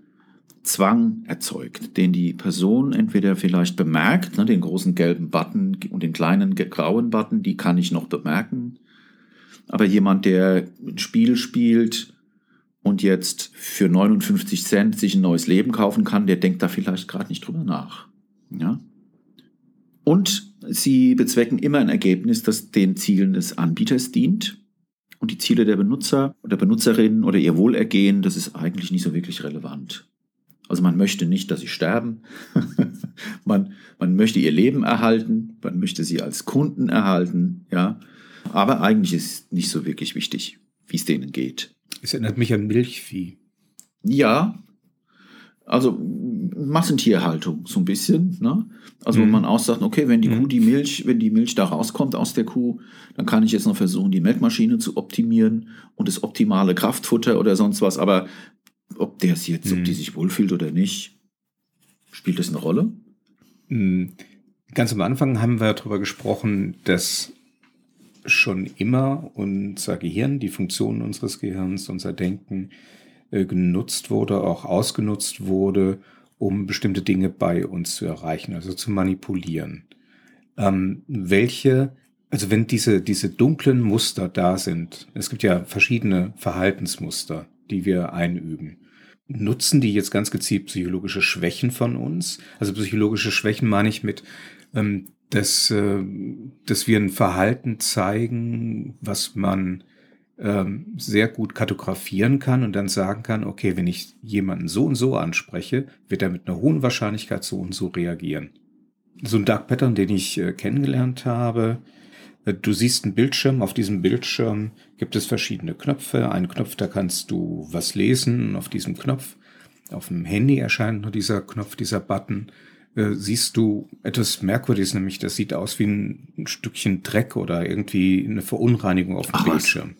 Zwang erzeugt, den die Person entweder vielleicht bemerkt, ne, den großen gelben Button und den kleinen grauen Button, die kann ich noch bemerken. Aber jemand, der ein Spiel spielt und jetzt für 59 Cent sich ein neues Leben kaufen kann, der denkt da vielleicht gerade nicht drüber nach. Ja? Und sie bezwecken immer ein Ergebnis, das den Zielen des Anbieters dient. Und die Ziele der Benutzer oder Benutzerinnen oder ihr Wohlergehen, das ist eigentlich nicht so wirklich relevant. Also man möchte nicht, dass sie sterben. man, man möchte ihr Leben erhalten. Man möchte sie als Kunden erhalten. Ja. Aber eigentlich ist nicht so wirklich wichtig, wie es denen geht. Es erinnert mich an Milchvieh. Ja, also Massentierhaltung so ein bisschen. Ne? Also wo Mhm. man auch sagt, okay, wenn die Mhm. Kuh die Milch, wenn die Milch da rauskommt aus der Kuh, dann kann ich jetzt noch versuchen, die Melkmaschine zu optimieren und das optimale Kraftfutter oder sonst was. Aber ob der es jetzt, ob Mhm. die sich wohlfühlt oder nicht, spielt das eine Rolle? Hm, Ganz am Anfang haben wir darüber gesprochen, dass schon immer unser Gehirn, die Funktionen unseres Gehirns, unser Denken äh, genutzt wurde, auch ausgenutzt wurde, um bestimmte Dinge bei uns zu erreichen, also zu manipulieren. Ähm, welche, also wenn diese, diese dunklen Muster da sind, es gibt ja verschiedene Verhaltensmuster, die wir einüben. Nutzen die jetzt ganz gezielt psychologische Schwächen von uns? Also psychologische Schwächen meine ich mit, ähm, dass, äh, dass wir ein Verhalten zeigen, was man ähm, sehr gut kartografieren kann und dann sagen kann, okay, wenn ich jemanden so und so anspreche, wird er mit einer hohen Wahrscheinlichkeit so und so reagieren. So ein Dark Pattern, den ich äh, kennengelernt habe, du siehst einen Bildschirm, auf diesem Bildschirm gibt es verschiedene Knöpfe. Ein Knopf, da kannst du was lesen auf diesem Knopf, auf dem Handy erscheint nur dieser Knopf, dieser Button, äh, siehst du etwas Merkwürdiges, nämlich das sieht aus wie ein, Stückchen Dreck oder irgendwie eine Verunreinigung auf dem Ach was. Bildschirm.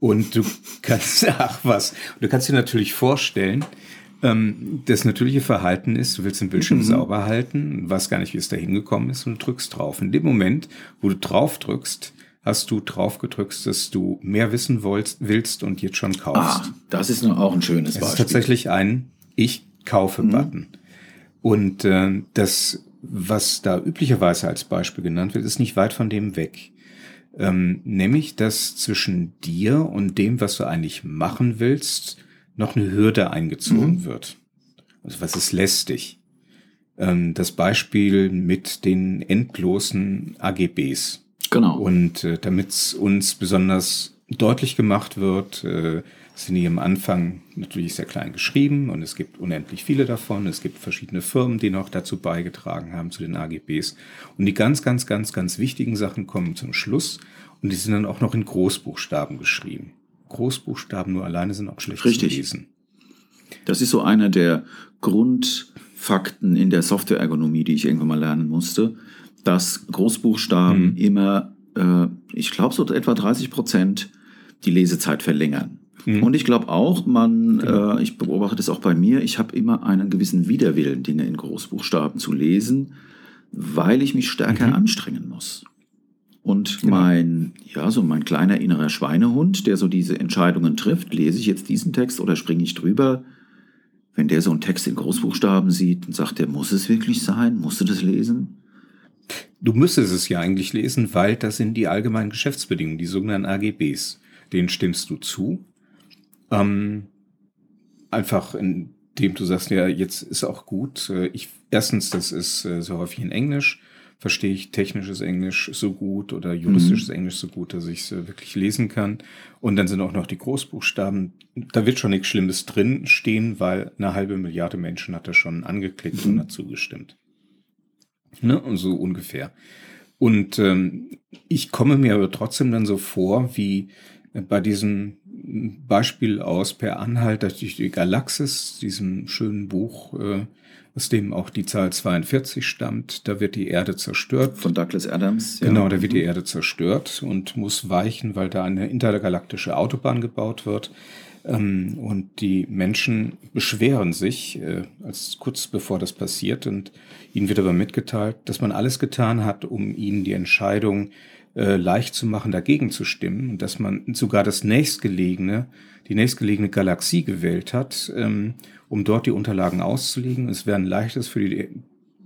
Und du kannst, ach was, du kannst dir natürlich vorstellen, ähm, das natürliche Verhalten ist, du willst den Bildschirm sauber halten, weißt gar nicht, wie es da hingekommen ist und du drückst drauf. In dem Moment, wo du drauf drückst, hast du drauf gedrückt, dass du mehr wissen wollst, willst und jetzt schon kaufst. Ah, das ist auch ein schönes Es ist Beispiel. tatsächlich ein Ich kaufe-Button. Und äh, das, was da üblicherweise als Beispiel genannt wird, ist nicht weit von dem weg. Ähm, nämlich, dass zwischen dir und dem, was du eigentlich machen willst, noch eine Hürde eingezogen mhm. wird. Also was ist lästig? Ähm, das Beispiel mit den endlosen AGBs. Genau. Und äh, damit es uns besonders deutlich gemacht wird, äh, sind die am Anfang natürlich sehr klein geschrieben und es gibt unendlich viele davon. Es gibt verschiedene Firmen, die noch dazu beigetragen haben zu den AGBs. Und die ganz, ganz, ganz, ganz wichtigen Sachen kommen zum Schluss und die sind dann auch noch in Großbuchstaben geschrieben. Großbuchstaben nur alleine sind auch schlecht Richtig. zu lesen. Das ist so einer der Grundfakten in der Softwareergonomie, die ich irgendwann mal lernen musste, dass Großbuchstaben mhm. immer, äh, ich glaube so etwa 30 Prozent die Lesezeit verlängern. Mhm. Und ich glaube auch, man, genau. äh, ich beobachte das auch bei mir, ich habe immer einen gewissen Widerwillen, Dinge in Großbuchstaben zu lesen, weil ich mich stärker mhm. anstrengen muss. Und genau. mein, ja, so mein kleiner innerer Schweinehund, der so diese Entscheidungen trifft, lese ich jetzt diesen Text oder springe ich drüber? Wenn der so einen Text in Großbuchstaben sieht, dann sagt er, muss es wirklich sein? Musst du das lesen? Du müsstest es ja eigentlich lesen, weil das sind die allgemeinen Geschäftsbedingungen, die sogenannten AGBs. Denen stimmst du zu. Ähm, einfach indem du sagst, ja, jetzt ist auch gut. Äh, ich, erstens, das ist äh, so häufig in Englisch. Verstehe ich technisches Englisch so gut oder juristisches mhm. Englisch so gut, dass ich es äh, wirklich lesen kann. Und dann sind auch noch die Großbuchstaben. Da wird schon nichts Schlimmes drin stehen, weil eine halbe Milliarde Menschen hat das schon angeklickt mhm. und hat zugestimmt. Ne? Und so ungefähr. Und ähm, ich komme mir aber trotzdem dann so vor, wie bei diesem Beispiel aus Per Anhalter durch die Galaxis, diesem schönen Buch, äh, aus dem auch die Zahl 42 stammt. Da wird die Erde zerstört. Von Douglas Adams. Ja. Genau, da wird die Erde zerstört und muss weichen, weil da eine intergalaktische Autobahn gebaut wird. Ähm, und die Menschen beschweren sich, äh, als kurz bevor das passiert, und ihnen wird aber mitgeteilt, dass man alles getan hat, um ihnen die Entscheidung äh, leicht zu machen, dagegen zu stimmen und dass man sogar das nächstgelegene, die nächstgelegene Galaxie gewählt hat, ähm, um dort die Unterlagen auszulegen. Es wäre ein leichtes für die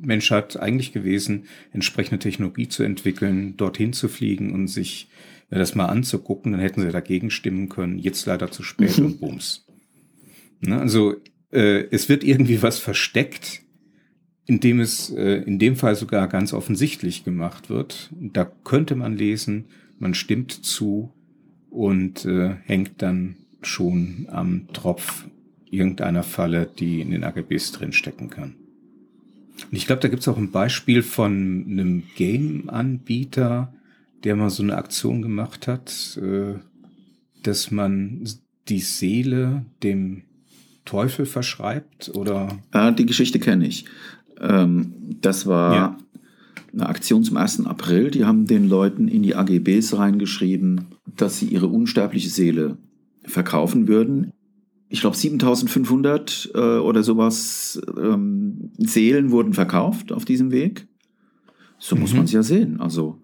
Menschheit eigentlich gewesen, entsprechende Technologie zu entwickeln, dorthin zu fliegen und sich äh, das mal anzugucken, dann hätten sie dagegen stimmen können. Jetzt leider zu spät mhm. und bums. Ne, also äh, es wird irgendwie was versteckt, indem es äh, in dem Fall sogar ganz offensichtlich gemacht wird. Da könnte man lesen, man stimmt zu und äh, hängt dann schon am Tropf irgendeiner Falle, die in den AGBs drinstecken kann. Und ich glaube, da gibt es auch ein Beispiel von einem Game-Anbieter, der mal so eine Aktion gemacht hat, äh, dass man die Seele dem Teufel verschreibt oder? Ah, die Geschichte kenne ich. Ähm, das war ja. eine Aktion zum 1. April. Die haben den Leuten in die AGBs reingeschrieben, dass sie ihre unsterbliche Seele verkaufen würden. Ich glaube, 7500 äh, oder sowas ähm, Seelen wurden verkauft auf diesem Weg. So mhm. muss man es ja sehen. Also,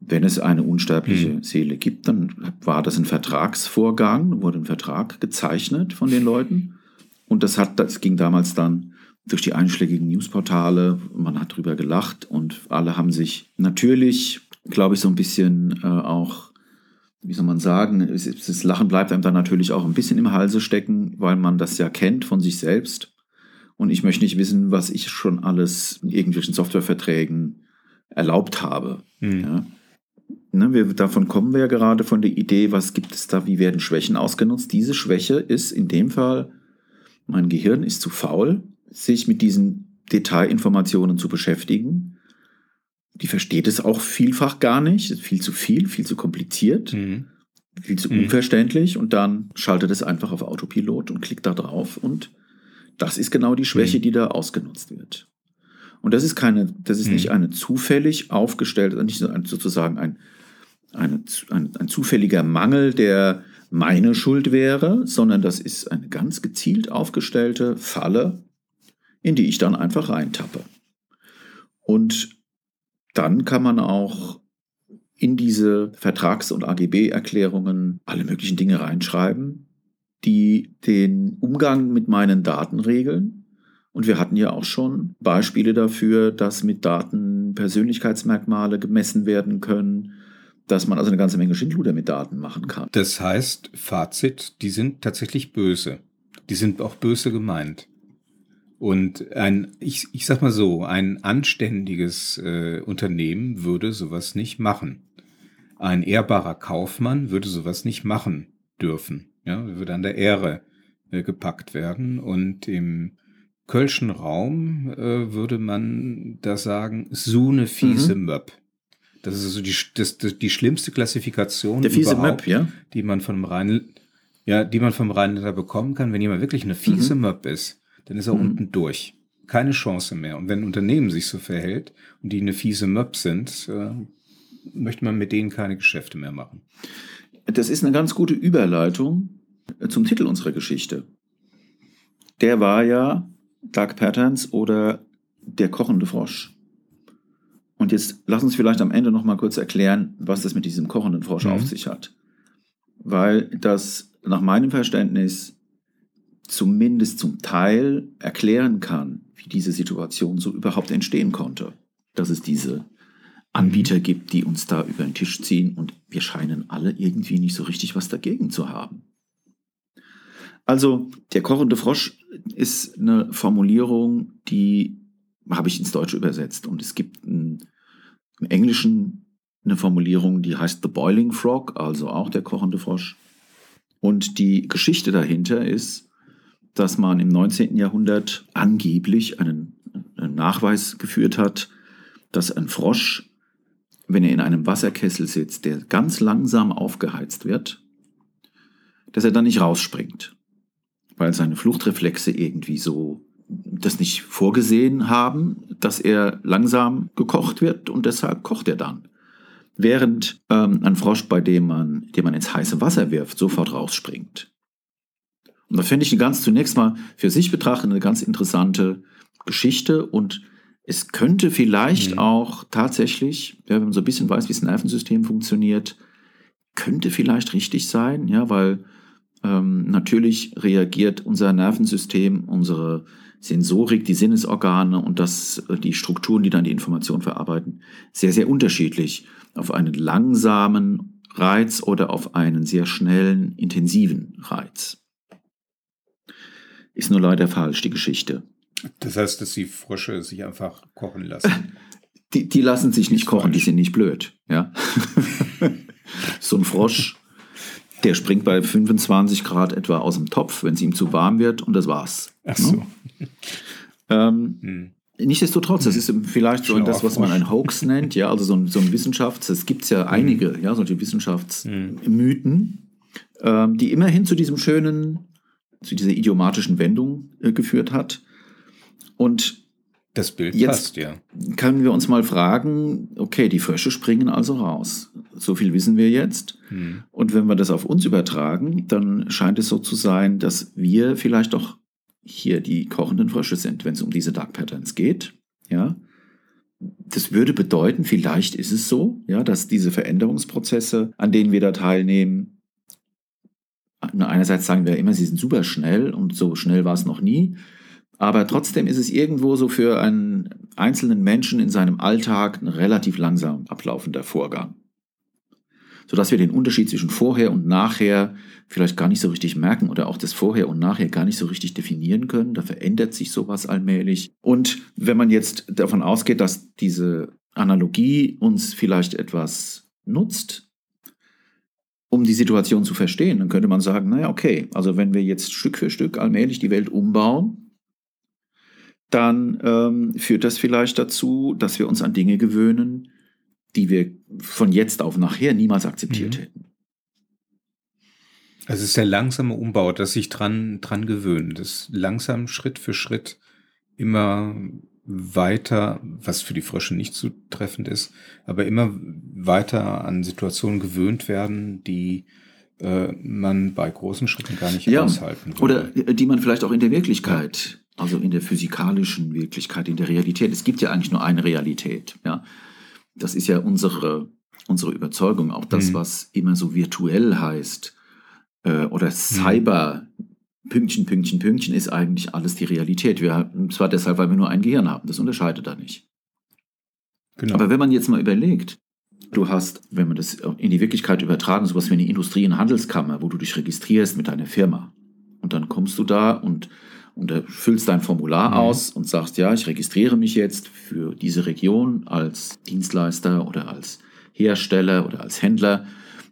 wenn es eine unsterbliche mhm. Seele gibt, dann war das ein Vertragsvorgang, wurde ein Vertrag gezeichnet von den Leuten. Und das hat, das ging damals dann durch die einschlägigen Newsportale. Man hat drüber gelacht und alle haben sich natürlich, glaube ich, so ein bisschen äh, auch, wie soll man sagen, das Lachen bleibt einem dann natürlich auch ein bisschen im Halse stecken, weil man das ja kennt von sich selbst. Und ich möchte nicht wissen, was ich schon alles in irgendwelchen Softwareverträgen erlaubt habe. Mhm. Ja. Ne, wir, davon kommen wir ja gerade von der Idee, was gibt es da, wie werden Schwächen ausgenutzt. Diese Schwäche ist in dem Fall, mein Gehirn ist zu faul, sich mit diesen Detailinformationen zu beschäftigen. Die versteht es auch vielfach gar nicht, viel zu viel, viel zu kompliziert, mhm. viel zu mhm. unverständlich und dann schaltet es einfach auf Autopilot und klickt da drauf und das ist genau die Schwäche, mhm. die da ausgenutzt wird. Und das ist keine, das ist nicht mhm. eine zufällig aufgestellte, nicht sozusagen ein, eine, ein, ein zufälliger Mangel, der meine Schuld wäre, sondern das ist eine ganz gezielt aufgestellte Falle, in die ich dann einfach reintappe. Und dann kann man auch in diese Vertrags- und AGB-Erklärungen alle möglichen Dinge reinschreiben, die den Umgang mit meinen Daten regeln. Und wir hatten ja auch schon Beispiele dafür, dass mit Daten Persönlichkeitsmerkmale gemessen werden können, dass man also eine ganze Menge Schindluder mit Daten machen kann. Das heißt, Fazit, die sind tatsächlich böse. Die sind auch böse gemeint. Und ein, ich, ich sag mal so, ein anständiges äh, Unternehmen würde sowas nicht machen. Ein ehrbarer Kaufmann würde sowas nicht machen dürfen. Ja, würde an der Ehre äh, gepackt werden. Und im Kölschen Raum äh, würde man da sagen, so eine fiese mhm. Möb. Das ist also die, das, das, die schlimmste Klassifikation, der fiese Möb, ja? die man vom Rhein, ja, die man vom Rheinländer bekommen kann. Wenn jemand wirklich eine fiese mhm. Möb ist, dann ist er mhm. unten durch. Keine Chance mehr. Und wenn ein Unternehmen sich so verhält und die eine fiese Möb sind, äh, möchte man mit denen keine Geschäfte mehr machen. Das ist eine ganz gute Überleitung äh, zum Titel unserer Geschichte. Der war ja Dark Patterns oder der kochende Frosch. Und jetzt lass uns vielleicht am Ende noch mal kurz erklären, was das mit diesem kochenden Frosch mhm. auf sich hat. Weil das nach meinem Verständnis zumindest zum Teil erklären kann, wie diese Situation so überhaupt entstehen konnte. Dass es diese Anbieter gibt, die uns da über den Tisch ziehen und wir scheinen alle irgendwie nicht so richtig was dagegen zu haben. Also der kochende Frosch ist eine Formulierung, die habe ich ins Deutsche übersetzt und es gibt ein, im Englischen eine Formulierung, die heißt The Boiling Frog, also auch der kochende Frosch. Und die Geschichte dahinter ist, dass man im 19. Jahrhundert angeblich einen, einen Nachweis geführt hat, dass ein Frosch wenn er in einem Wasserkessel sitzt, der ganz langsam aufgeheizt wird, dass er dann nicht rausspringt, weil seine Fluchtreflexe irgendwie so das nicht vorgesehen haben, dass er langsam gekocht wird und deshalb kocht er dann. Während ähm, ein Frosch, bei dem man, den man ins heiße Wasser wirft, sofort rausspringt. Und da finde ich eine ganz zunächst mal für sich betrachtet eine ganz interessante Geschichte und es könnte vielleicht mhm. auch tatsächlich, ja, wenn man so ein bisschen weiß, wie das Nervensystem funktioniert, könnte vielleicht richtig sein, ja, weil ähm, natürlich reagiert unser Nervensystem, unsere Sensorik, die Sinnesorgane und das, äh, die Strukturen, die dann die Information verarbeiten, sehr, sehr unterschiedlich auf einen langsamen Reiz oder auf einen sehr schnellen, intensiven Reiz. Ist nur leider falsch, die Geschichte. Das heißt, dass die Frösche sich einfach kochen lassen. Die, die lassen sich nicht kochen, die sind nicht blöd. Ja? so ein Frosch, der springt bei 25 Grad etwa aus dem Topf, wenn es ihm zu warm wird, und das war's. Ach so. Ne? Ähm, hm. Nichtsdestotrotz, das ist vielleicht so das, was man ein Hoax nennt, ja, also so ein, so ein Wissenschafts-, es gibt ja einige, hm. ja, solche Wissenschaftsmythen, ähm, die immerhin zu diesem schönen, zu dieser idiomatischen Wendung äh, geführt hat. Und das Bild jetzt passt, ja. Können wir uns mal fragen, okay, die Frösche springen also raus. So viel wissen wir jetzt. Hm. Und wenn wir das auf uns übertragen, dann scheint es so zu sein, dass wir vielleicht doch hier die kochenden Frösche sind, wenn es um diese Dark Patterns geht. Ja. Das würde bedeuten, vielleicht ist es so, ja, dass diese Veränderungsprozesse, an denen wir da teilnehmen, einerseits sagen wir immer, sie sind super schnell und so schnell war es noch nie. Aber trotzdem ist es irgendwo so für einen einzelnen Menschen in seinem Alltag ein relativ langsam ablaufender Vorgang. Sodass wir den Unterschied zwischen vorher und nachher vielleicht gar nicht so richtig merken oder auch das vorher und nachher gar nicht so richtig definieren können. Da verändert sich sowas allmählich. Und wenn man jetzt davon ausgeht, dass diese Analogie uns vielleicht etwas nutzt, um die Situation zu verstehen, dann könnte man sagen, naja, okay, also wenn wir jetzt Stück für Stück allmählich die Welt umbauen, dann ähm, führt das vielleicht dazu, dass wir uns an Dinge gewöhnen, die wir von jetzt auf nachher niemals akzeptiert mhm. hätten. Also es ist der langsame Umbau, dass sich dran, dran gewöhnen, das langsam Schritt für Schritt immer weiter, was für die Frösche nicht zutreffend ist, aber immer weiter an Situationen gewöhnt werden, die äh, man bei großen Schritten gar nicht ja, aushalten würde. Oder die man vielleicht auch in der Wirklichkeit also in der physikalischen Wirklichkeit, in der Realität. Es gibt ja eigentlich nur eine Realität. Ja? Das ist ja unsere, unsere Überzeugung, auch das, mhm. was immer so virtuell heißt äh, oder mhm. Cyber. Pünktchen, Pünktchen, Pünktchen ist eigentlich alles die Realität. Wir, zwar deshalb, weil wir nur ein Gehirn haben, das unterscheidet da nicht. Genau. Aber wenn man jetzt mal überlegt, Du hast, wenn man das in die Wirklichkeit übertragen, sowas wie eine Industrie- und Handelskammer, wo du dich registrierst mit deiner Firma. Und dann kommst du da und, und füllst dein Formular mhm. aus und sagst, ja, ich registriere mich jetzt für diese Region als Dienstleister oder als Hersteller oder als Händler.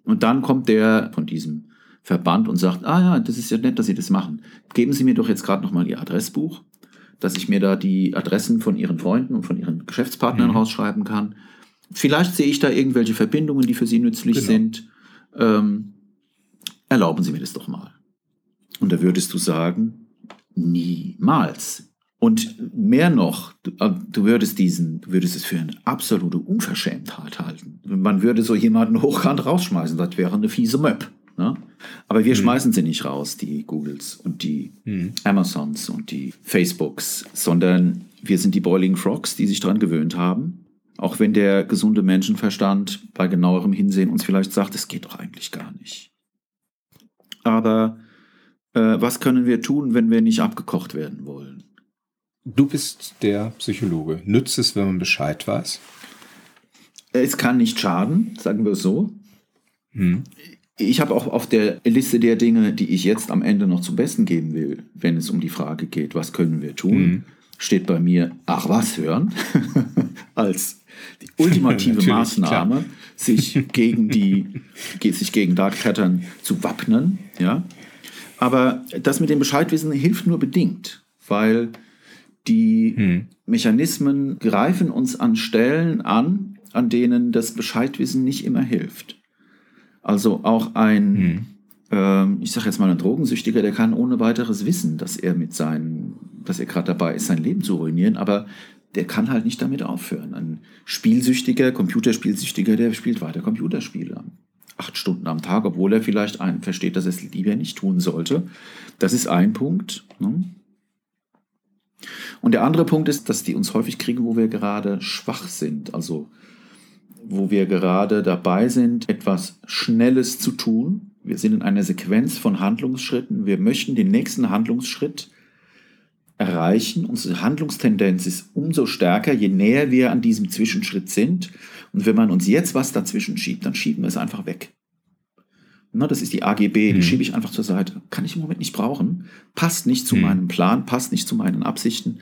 Und dann kommt der von diesem Verband und sagt, ah ja, das ist ja nett, dass Sie das machen. Geben Sie mir doch jetzt gerade nochmal Ihr Adressbuch, dass ich mir da die Adressen von Ihren Freunden und von Ihren Geschäftspartnern mhm. rausschreiben kann. Vielleicht sehe ich da irgendwelche Verbindungen, die für Sie nützlich genau. sind. Ähm, erlauben Sie mir das doch mal. Und da würdest du sagen, niemals. Und mehr noch, du, äh, du, würdest diesen, du würdest es für eine absolute Unverschämtheit halten. Man würde so jemanden hochkant rausschmeißen, das wäre eine fiese Möb. Ne? Aber wir mhm. schmeißen sie nicht raus, die Googles und die mhm. Amazons und die Facebooks, sondern wir sind die Boiling Frogs, die sich daran gewöhnt haben. Auch wenn der gesunde Menschenverstand bei genauerem Hinsehen uns vielleicht sagt, es geht doch eigentlich gar nicht. Aber äh, was können wir tun, wenn wir nicht abgekocht werden wollen? Du bist der Psychologe. Nützt es, wenn man Bescheid weiß? Es kann nicht schaden, sagen wir es so. Hm. Ich habe auch auf der Liste der Dinge, die ich jetzt am Ende noch zum Besten geben will, wenn es um die Frage geht, was können wir tun, hm. steht bei mir, ach was hören, als die ultimative Maßnahme, klar. sich gegen die, sich gegen Dark Pattern zu wappnen. Ja? Aber das mit dem Bescheidwissen hilft nur bedingt, weil die hm. Mechanismen greifen uns an Stellen an, an denen das Bescheidwissen nicht immer hilft. Also auch ein, hm. ähm, ich sage jetzt mal ein Drogensüchtiger, der kann ohne weiteres wissen, dass er mit seinen, dass er gerade dabei ist, sein Leben zu ruinieren, aber der kann halt nicht damit aufhören. Ein Spielsüchtiger, Computerspielsüchtiger, der spielt weiter Computerspiele. Acht Stunden am Tag, obwohl er vielleicht einen versteht, dass er es lieber nicht tun sollte. Das ist ein Punkt. Ne? Und der andere Punkt ist, dass die uns häufig kriegen, wo wir gerade schwach sind. Also wo wir gerade dabei sind, etwas Schnelles zu tun. Wir sind in einer Sequenz von Handlungsschritten. Wir möchten den nächsten Handlungsschritt erreichen. Unsere Handlungstendenz ist umso stärker, je näher wir an diesem Zwischenschritt sind. Und wenn man uns jetzt was dazwischen schiebt, dann schieben wir es einfach weg. Na, das ist die AGB, die mhm. schiebe ich einfach zur Seite. Kann ich im Moment nicht brauchen. Passt nicht zu mhm. meinem Plan, passt nicht zu meinen Absichten.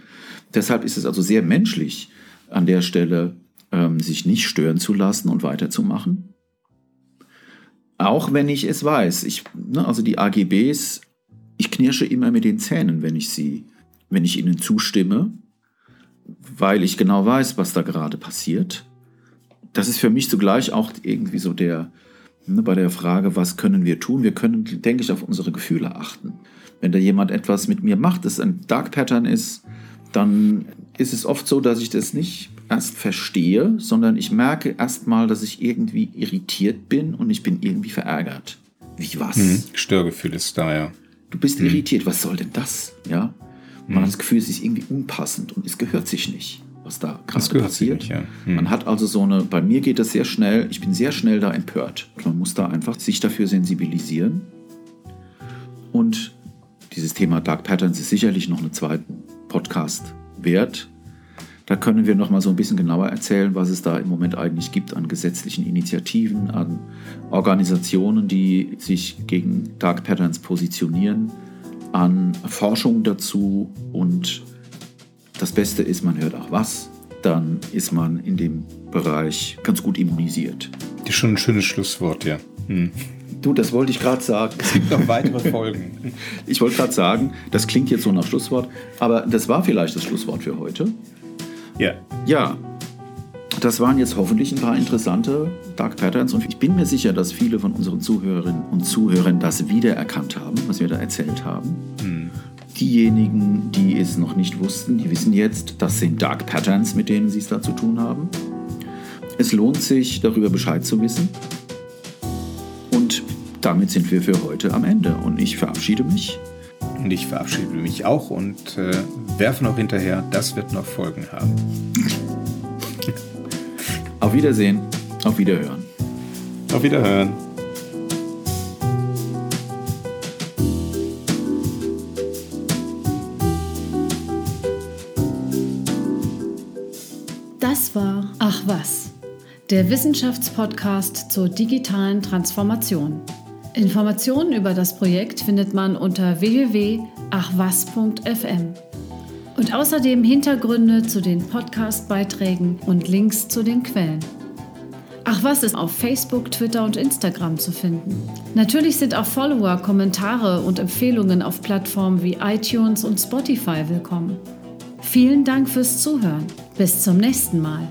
Deshalb ist es also sehr menschlich, an der Stelle ähm, sich nicht stören zu lassen und weiterzumachen. Auch wenn ich es weiß. Ich, ne, also die AGBs, ich knirsche immer mit den Zähnen, wenn ich sie wenn ich ihnen zustimme, weil ich genau weiß, was da gerade passiert. Das ist für mich zugleich auch irgendwie so der, ne, bei der Frage, was können wir tun? Wir können, denke ich, auf unsere Gefühle achten. Wenn da jemand etwas mit mir macht, das ein Dark Pattern ist, dann ist es oft so, dass ich das nicht erst verstehe, sondern ich merke erst mal, dass ich irgendwie irritiert bin und ich bin irgendwie verärgert. Wie was? Hm, Störgefühl ist da, ja. Du bist hm. irritiert, was soll denn das? Ja. Man hat das Gefühl, es ist irgendwie unpassend und es gehört sich nicht, was da gerade passiert. Nicht, ja. hm. Man hat also so eine, bei mir geht das sehr schnell, ich bin sehr schnell da empört. Man muss da einfach sich dafür sensibilisieren. Und dieses Thema Dark Patterns ist sicherlich noch einen zweiten Podcast wert. Da können wir noch mal so ein bisschen genauer erzählen, was es da im Moment eigentlich gibt an gesetzlichen Initiativen, an Organisationen, die sich gegen Dark Patterns positionieren an Forschung dazu und das Beste ist, man hört auch was, dann ist man in dem Bereich ganz gut immunisiert. Das ist schon ein schönes Schlusswort, ja. Hm. Du, das wollte ich gerade sagen. Es gibt noch weitere Folgen. ich wollte gerade sagen, das klingt jetzt so nach Schlusswort, aber das war vielleicht das Schlusswort für heute. Ja. Ja, das waren jetzt hoffentlich ein paar interessante Dark Patterns und ich bin mir sicher, dass viele von unseren Zuhörerinnen und Zuhörern das wiedererkannt haben, was wir da erzählt haben. Hm. Diejenigen, die es noch nicht wussten, die wissen jetzt, das sind Dark Patterns, mit denen sie es da zu tun haben. Es lohnt sich, darüber Bescheid zu wissen. Und damit sind wir für heute am Ende. Und ich verabschiede mich. Und ich verabschiede mich auch und äh, werfe noch hinterher, das wird noch Folgen haben. Auf Wiedersehen, auf Wiederhören. Auf Wiederhören. Das war Ach was, der Wissenschaftspodcast zur digitalen Transformation. Informationen über das Projekt findet man unter www.achwas.fm. Und außerdem Hintergründe zu den Podcast-Beiträgen und Links zu den Quellen. Ach was ist auf Facebook, Twitter und Instagram zu finden. Natürlich sind auch Follower, Kommentare und Empfehlungen auf Plattformen wie iTunes und Spotify willkommen. Vielen Dank fürs Zuhören. Bis zum nächsten Mal.